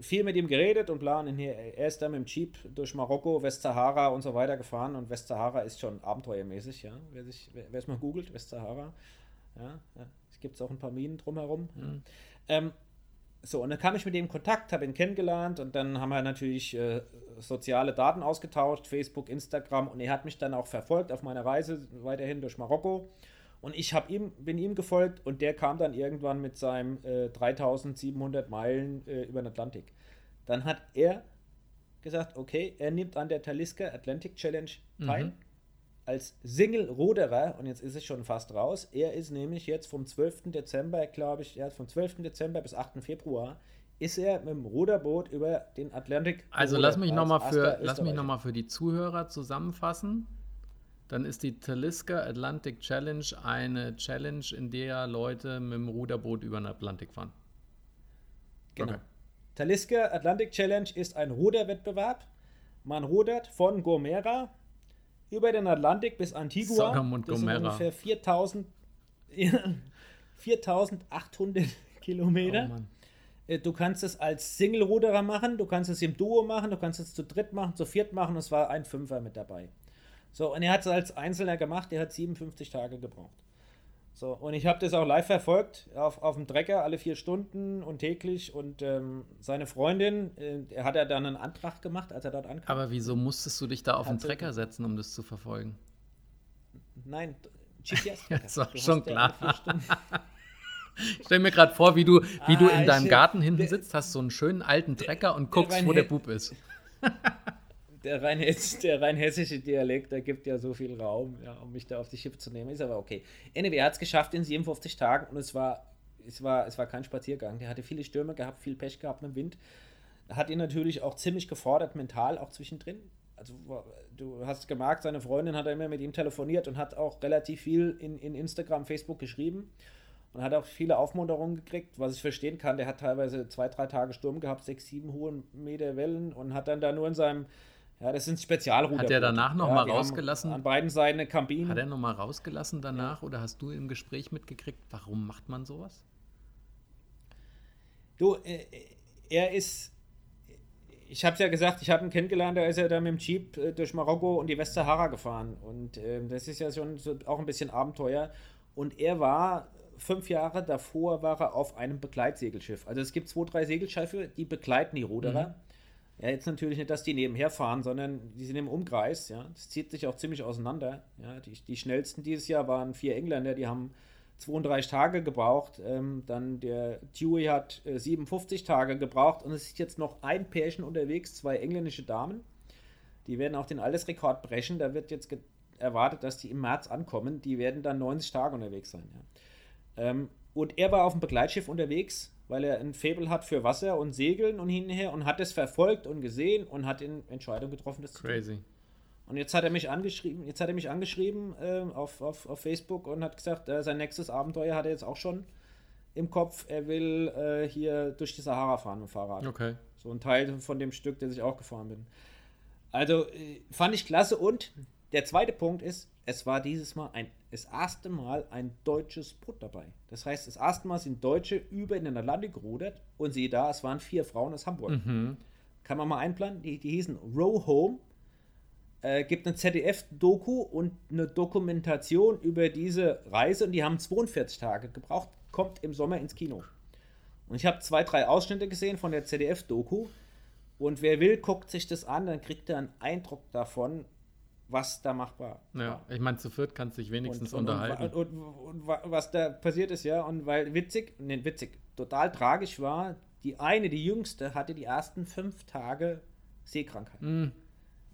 viel mit ihm geredet und bla. Und er ist dann mit dem Jeep durch Marokko, Westsahara und so weiter gefahren. Und Westsahara ist schon abenteuermäßig, ja. Wer, sich, wer, wer es mal googelt, Westsahara. Ja, ja. Es gibt auch ein paar Minen drumherum. Mhm. Ähm, so, und dann kam ich mit ihm in Kontakt, habe ihn kennengelernt und dann haben wir natürlich äh, soziale Daten ausgetauscht, Facebook, Instagram und er hat mich dann auch verfolgt auf meiner Reise weiterhin durch Marokko. Und ich ihm, bin ihm gefolgt und der kam dann irgendwann mit seinem äh, 3700 Meilen äh, über den Atlantik. Dann hat er gesagt, okay, er nimmt an der Talisker Atlantic Challenge teil. Mhm als Single-Ruderer, und jetzt ist es schon fast raus, er ist nämlich jetzt vom 12. Dezember, glaube ich, ja, vom 12. Dezember bis 8. Februar, ist er mit dem Ruderboot über den Atlantik. Also lass mich nochmal für, noch für die Zuhörer zusammenfassen. Dann ist die Talisker Atlantic Challenge eine Challenge, in der Leute mit dem Ruderboot über den Atlantik fahren. Genau. Okay. Talisker Atlantic Challenge ist ein Ruderwettbewerb. Man rudert von Gomera über den Atlantik bis Antigua. Das sind ungefähr 4000, 4800 Kilometer. Oh du kannst es als Single-Ruderer machen, du kannst es im Duo machen, du kannst es zu dritt machen, zu viert machen. Es war ein Fünfer mit dabei. So, und er hat es als Einzelner gemacht, er hat 57 Tage gebraucht. So, und ich habe das auch live verfolgt auf, auf dem Trecker, alle vier Stunden und täglich. Und ähm, seine Freundin, äh, er hat ja dann einen Antrag gemacht, als er dort ankam. Aber wieso musstest du dich da auf den Trecker setzen, um das zu verfolgen? Nein, GPS. das war du schon klar. Ich stell mir gerade vor, wie du, wie ah, du in deinem Garten hinten sitzt, hast so einen schönen alten Trecker und guckst, wo der Bub ist. der rein, der rein hessische Dialekt, der gibt ja so viel Raum, ja, um mich da auf die Schippe zu nehmen. Ist aber okay. Anyway, er hat es geschafft in 57 Tagen und es war, es, war, es war kein Spaziergang. Der hatte viele Stürme gehabt, viel Pech gehabt mit dem Wind. Hat ihn natürlich auch ziemlich gefordert, mental, auch zwischendrin. Also, du hast gemerkt, seine Freundin hat immer mit ihm telefoniert und hat auch relativ viel in, in Instagram, Facebook geschrieben und hat auch viele Aufmunterungen gekriegt, was ich verstehen kann. Der hat teilweise zwei, drei Tage Sturm gehabt, sechs, sieben hohe Meter Wellen und hat dann da nur in seinem ja, das sind Spezialruder. Hat er danach nochmal ja, rausgelassen? An beiden Seiten eine Kabine. Hat er nochmal rausgelassen danach ja. oder hast du im Gespräch mitgekriegt, warum macht man sowas? Du, äh, er ist. Ich habe es ja gesagt, ich habe ihn kennengelernt, da ist er da mit dem Jeep äh, durch Marokko und die Westsahara gefahren. Und äh, das ist ja schon so auch ein bisschen Abenteuer. Und er war fünf Jahre davor war er auf einem Begleitsegelschiff. Also es gibt zwei, drei Segelschiffe, die begleiten die Ruderer. Mhm. Ja, jetzt natürlich nicht, dass die nebenher fahren, sondern die sind im Umkreis. Ja, das zieht sich auch ziemlich auseinander. Ja, die, die schnellsten dieses Jahr waren vier Engländer, die haben 32 Tage gebraucht. Ähm, dann der Dewey hat äh, 57 Tage gebraucht und es ist jetzt noch ein Pärchen unterwegs, zwei englische Damen. Die werden auch den Altersrekord brechen. Da wird jetzt erwartet, dass die im März ankommen. Die werden dann 90 Tage unterwegs sein. Ja. Ähm, und er war auf dem Begleitschiff unterwegs weil er ein Faible hat für Wasser und Segeln und hin und her und hat es verfolgt und gesehen und hat in Entscheidung getroffen, das Crazy. zu tun. Und jetzt hat er mich angeschrieben, jetzt hat er mich angeschrieben äh, auf, auf, auf Facebook und hat gesagt, äh, sein nächstes Abenteuer hat er jetzt auch schon im Kopf. Er will äh, hier durch die Sahara fahren mit dem Fahrrad. Okay. So ein Teil von dem Stück, das ich auch gefahren bin. Also äh, fand ich klasse und der zweite Punkt ist, es war dieses Mal ein, das erste Mal ein deutsches Boot dabei. Das heißt, das erste Mal sind Deutsche über in den Atlantik gerudert und siehe da, es waren vier Frauen aus Hamburg. Mhm. Kann man mal einplanen? Die, die hießen Row Home. Äh, gibt eine ZDF-Doku und eine Dokumentation über diese Reise und die haben 42 Tage gebraucht, kommt im Sommer ins Kino. Und ich habe zwei, drei Ausschnitte gesehen von der ZDF-Doku. Und wer will, guckt sich das an, dann kriegt er einen Eindruck davon, was da machbar war. Ja, ich meine, zu viert kannst du dich wenigstens und, unterhalten. Und, und, und, was da passiert ist, ja, und weil witzig, ne, witzig, total tragisch war, die eine, die jüngste, hatte die ersten fünf Tage Seekrankheit. Mm.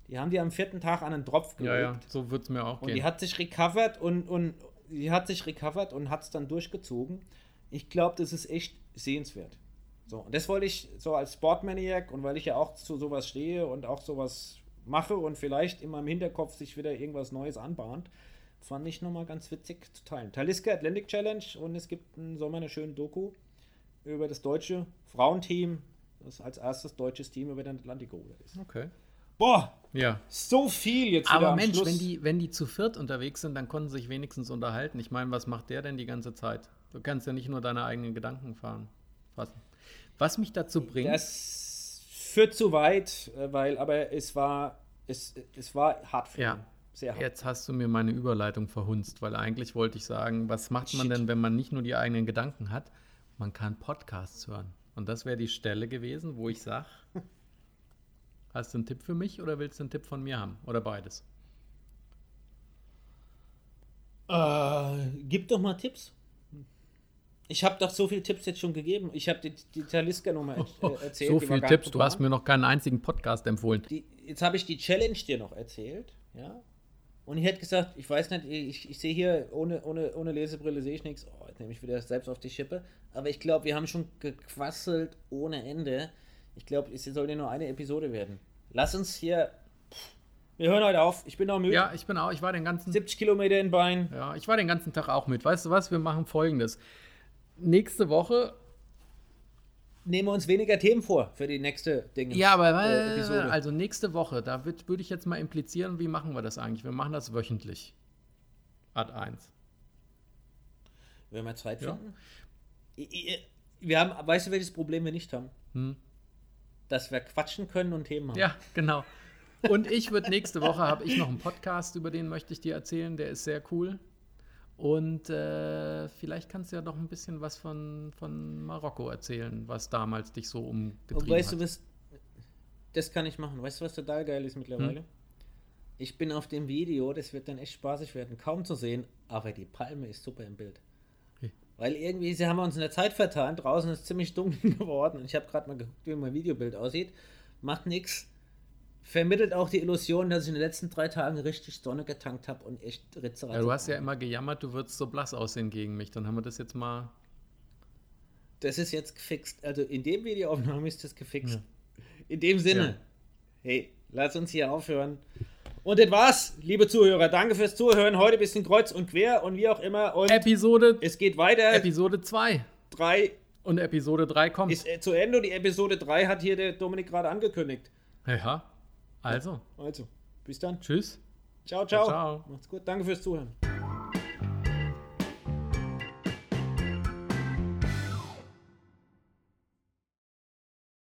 Die haben die am vierten Tag an einen Tropf gelegt. Ja, ja, so wird es mir auch und gehen. Und die hat sich recovered und, und die hat sich recovered und hat es dann durchgezogen. Ich glaube, das ist echt sehenswert. So, und das wollte ich so als Sportmaniac und weil ich ja auch zu sowas stehe und auch sowas mache und vielleicht in meinem Hinterkopf sich wieder irgendwas Neues anbahnt, fand ich nochmal ganz witzig zu teilen. Taliska Atlantic Challenge und es gibt im Sommer eine schöne Doku über das deutsche Frauenteam, das als erstes deutsches Team über den Atlantik gerudert ist. Okay. Boah, ja. so viel jetzt Aber Mensch, wenn die, wenn die zu viert unterwegs sind, dann konnten sie sich wenigstens unterhalten. Ich meine, was macht der denn die ganze Zeit? Du kannst ja nicht nur deine eigenen Gedanken fahren. Fassen. Was mich dazu bringt. Das führt zu weit, äh, weil, aber es war, es, es war hart für ja. ihn. Sehr hart. Jetzt hast du mir meine Überleitung verhunzt, weil eigentlich wollte ich sagen, was macht man Shit. denn, wenn man nicht nur die eigenen Gedanken hat? Man kann Podcasts hören. Und das wäre die Stelle gewesen, wo ich sage, hast du einen Tipp für mich oder willst du einen Tipp von mir haben? Oder beides? Äh, gib doch mal Tipps. Ich habe doch so viele Tipps jetzt schon gegeben. Ich habe die, die Taliska-Nummer äh, erzählt. so viele Tipps, du hast mir noch keinen einzigen Podcast empfohlen. Die, jetzt habe ich die Challenge dir noch erzählt, ja. Und ich hätte gesagt, ich weiß nicht, ich, ich sehe hier, ohne, ohne, ohne Lesebrille sehe ich nichts. Oh, jetzt nehme ich wieder selbst auf die Schippe. Aber ich glaube, wir haben schon gequasselt ohne Ende. Ich glaube, es soll ja nur eine Episode werden. Lass uns hier. Wir hören heute auf. Ich bin auch müde. Ja, ich bin auch. Ich war den ganzen. 70 Kilometer in Bein. Ja, ich war den ganzen Tag auch mit. Weißt du was? Wir machen folgendes. Nächste Woche nehmen wir uns weniger Themen vor für die nächste Dinge. Ja, aber äh, Episode. also nächste Woche, da würde ich jetzt mal implizieren, wie machen wir das eigentlich? Wir machen das wöchentlich. Ad 1. Wenn wir Zeit ja. finden. Wir haben, weißt du, welches Problem wir nicht haben? Hm? Dass wir quatschen können und Themen haben. Ja, genau. Und ich würde nächste Woche habe ich noch einen Podcast, über den möchte ich dir erzählen. Der ist sehr cool. Und äh, vielleicht kannst du ja noch ein bisschen was von, von Marokko erzählen, was damals dich so umgetrieben Und weißt hat. Du, was, das kann ich machen. Weißt du, was total geil ist mittlerweile? Hm? Ich bin auf dem Video, das wird dann echt spaßig werden, kaum zu sehen, aber die Palme ist super im Bild. Okay. Weil irgendwie, sie haben uns in der Zeit vertan, draußen ist ziemlich dunkel geworden und ich habe gerade mal geguckt, wie mein Videobild aussieht. Macht nichts vermittelt auch die Illusion, dass ich in den letzten drei Tagen richtig Sonne getankt habe und echt Ritze ja, Du hast ja immer gejammert, du würdest so blass aussehen gegen mich. Dann haben wir das jetzt mal. Das ist jetzt gefixt. Also in dem Videoaufnahme ist das gefixt. Ja. In dem Sinne, ja. hey, lass uns hier aufhören. Und das war's, liebe Zuhörer. Danke fürs Zuhören. Heute ein bisschen kreuz und quer und wie auch immer. Und Episode. Es geht weiter. Episode 2. 3. Und Episode 3 kommt. Ist äh, zu Ende. Die Episode 3 hat hier der Dominik gerade angekündigt. Ja. Also. Also, bis dann. Tschüss. Ciao, ciao. ciao. Macht's gut. Danke fürs Zuhören.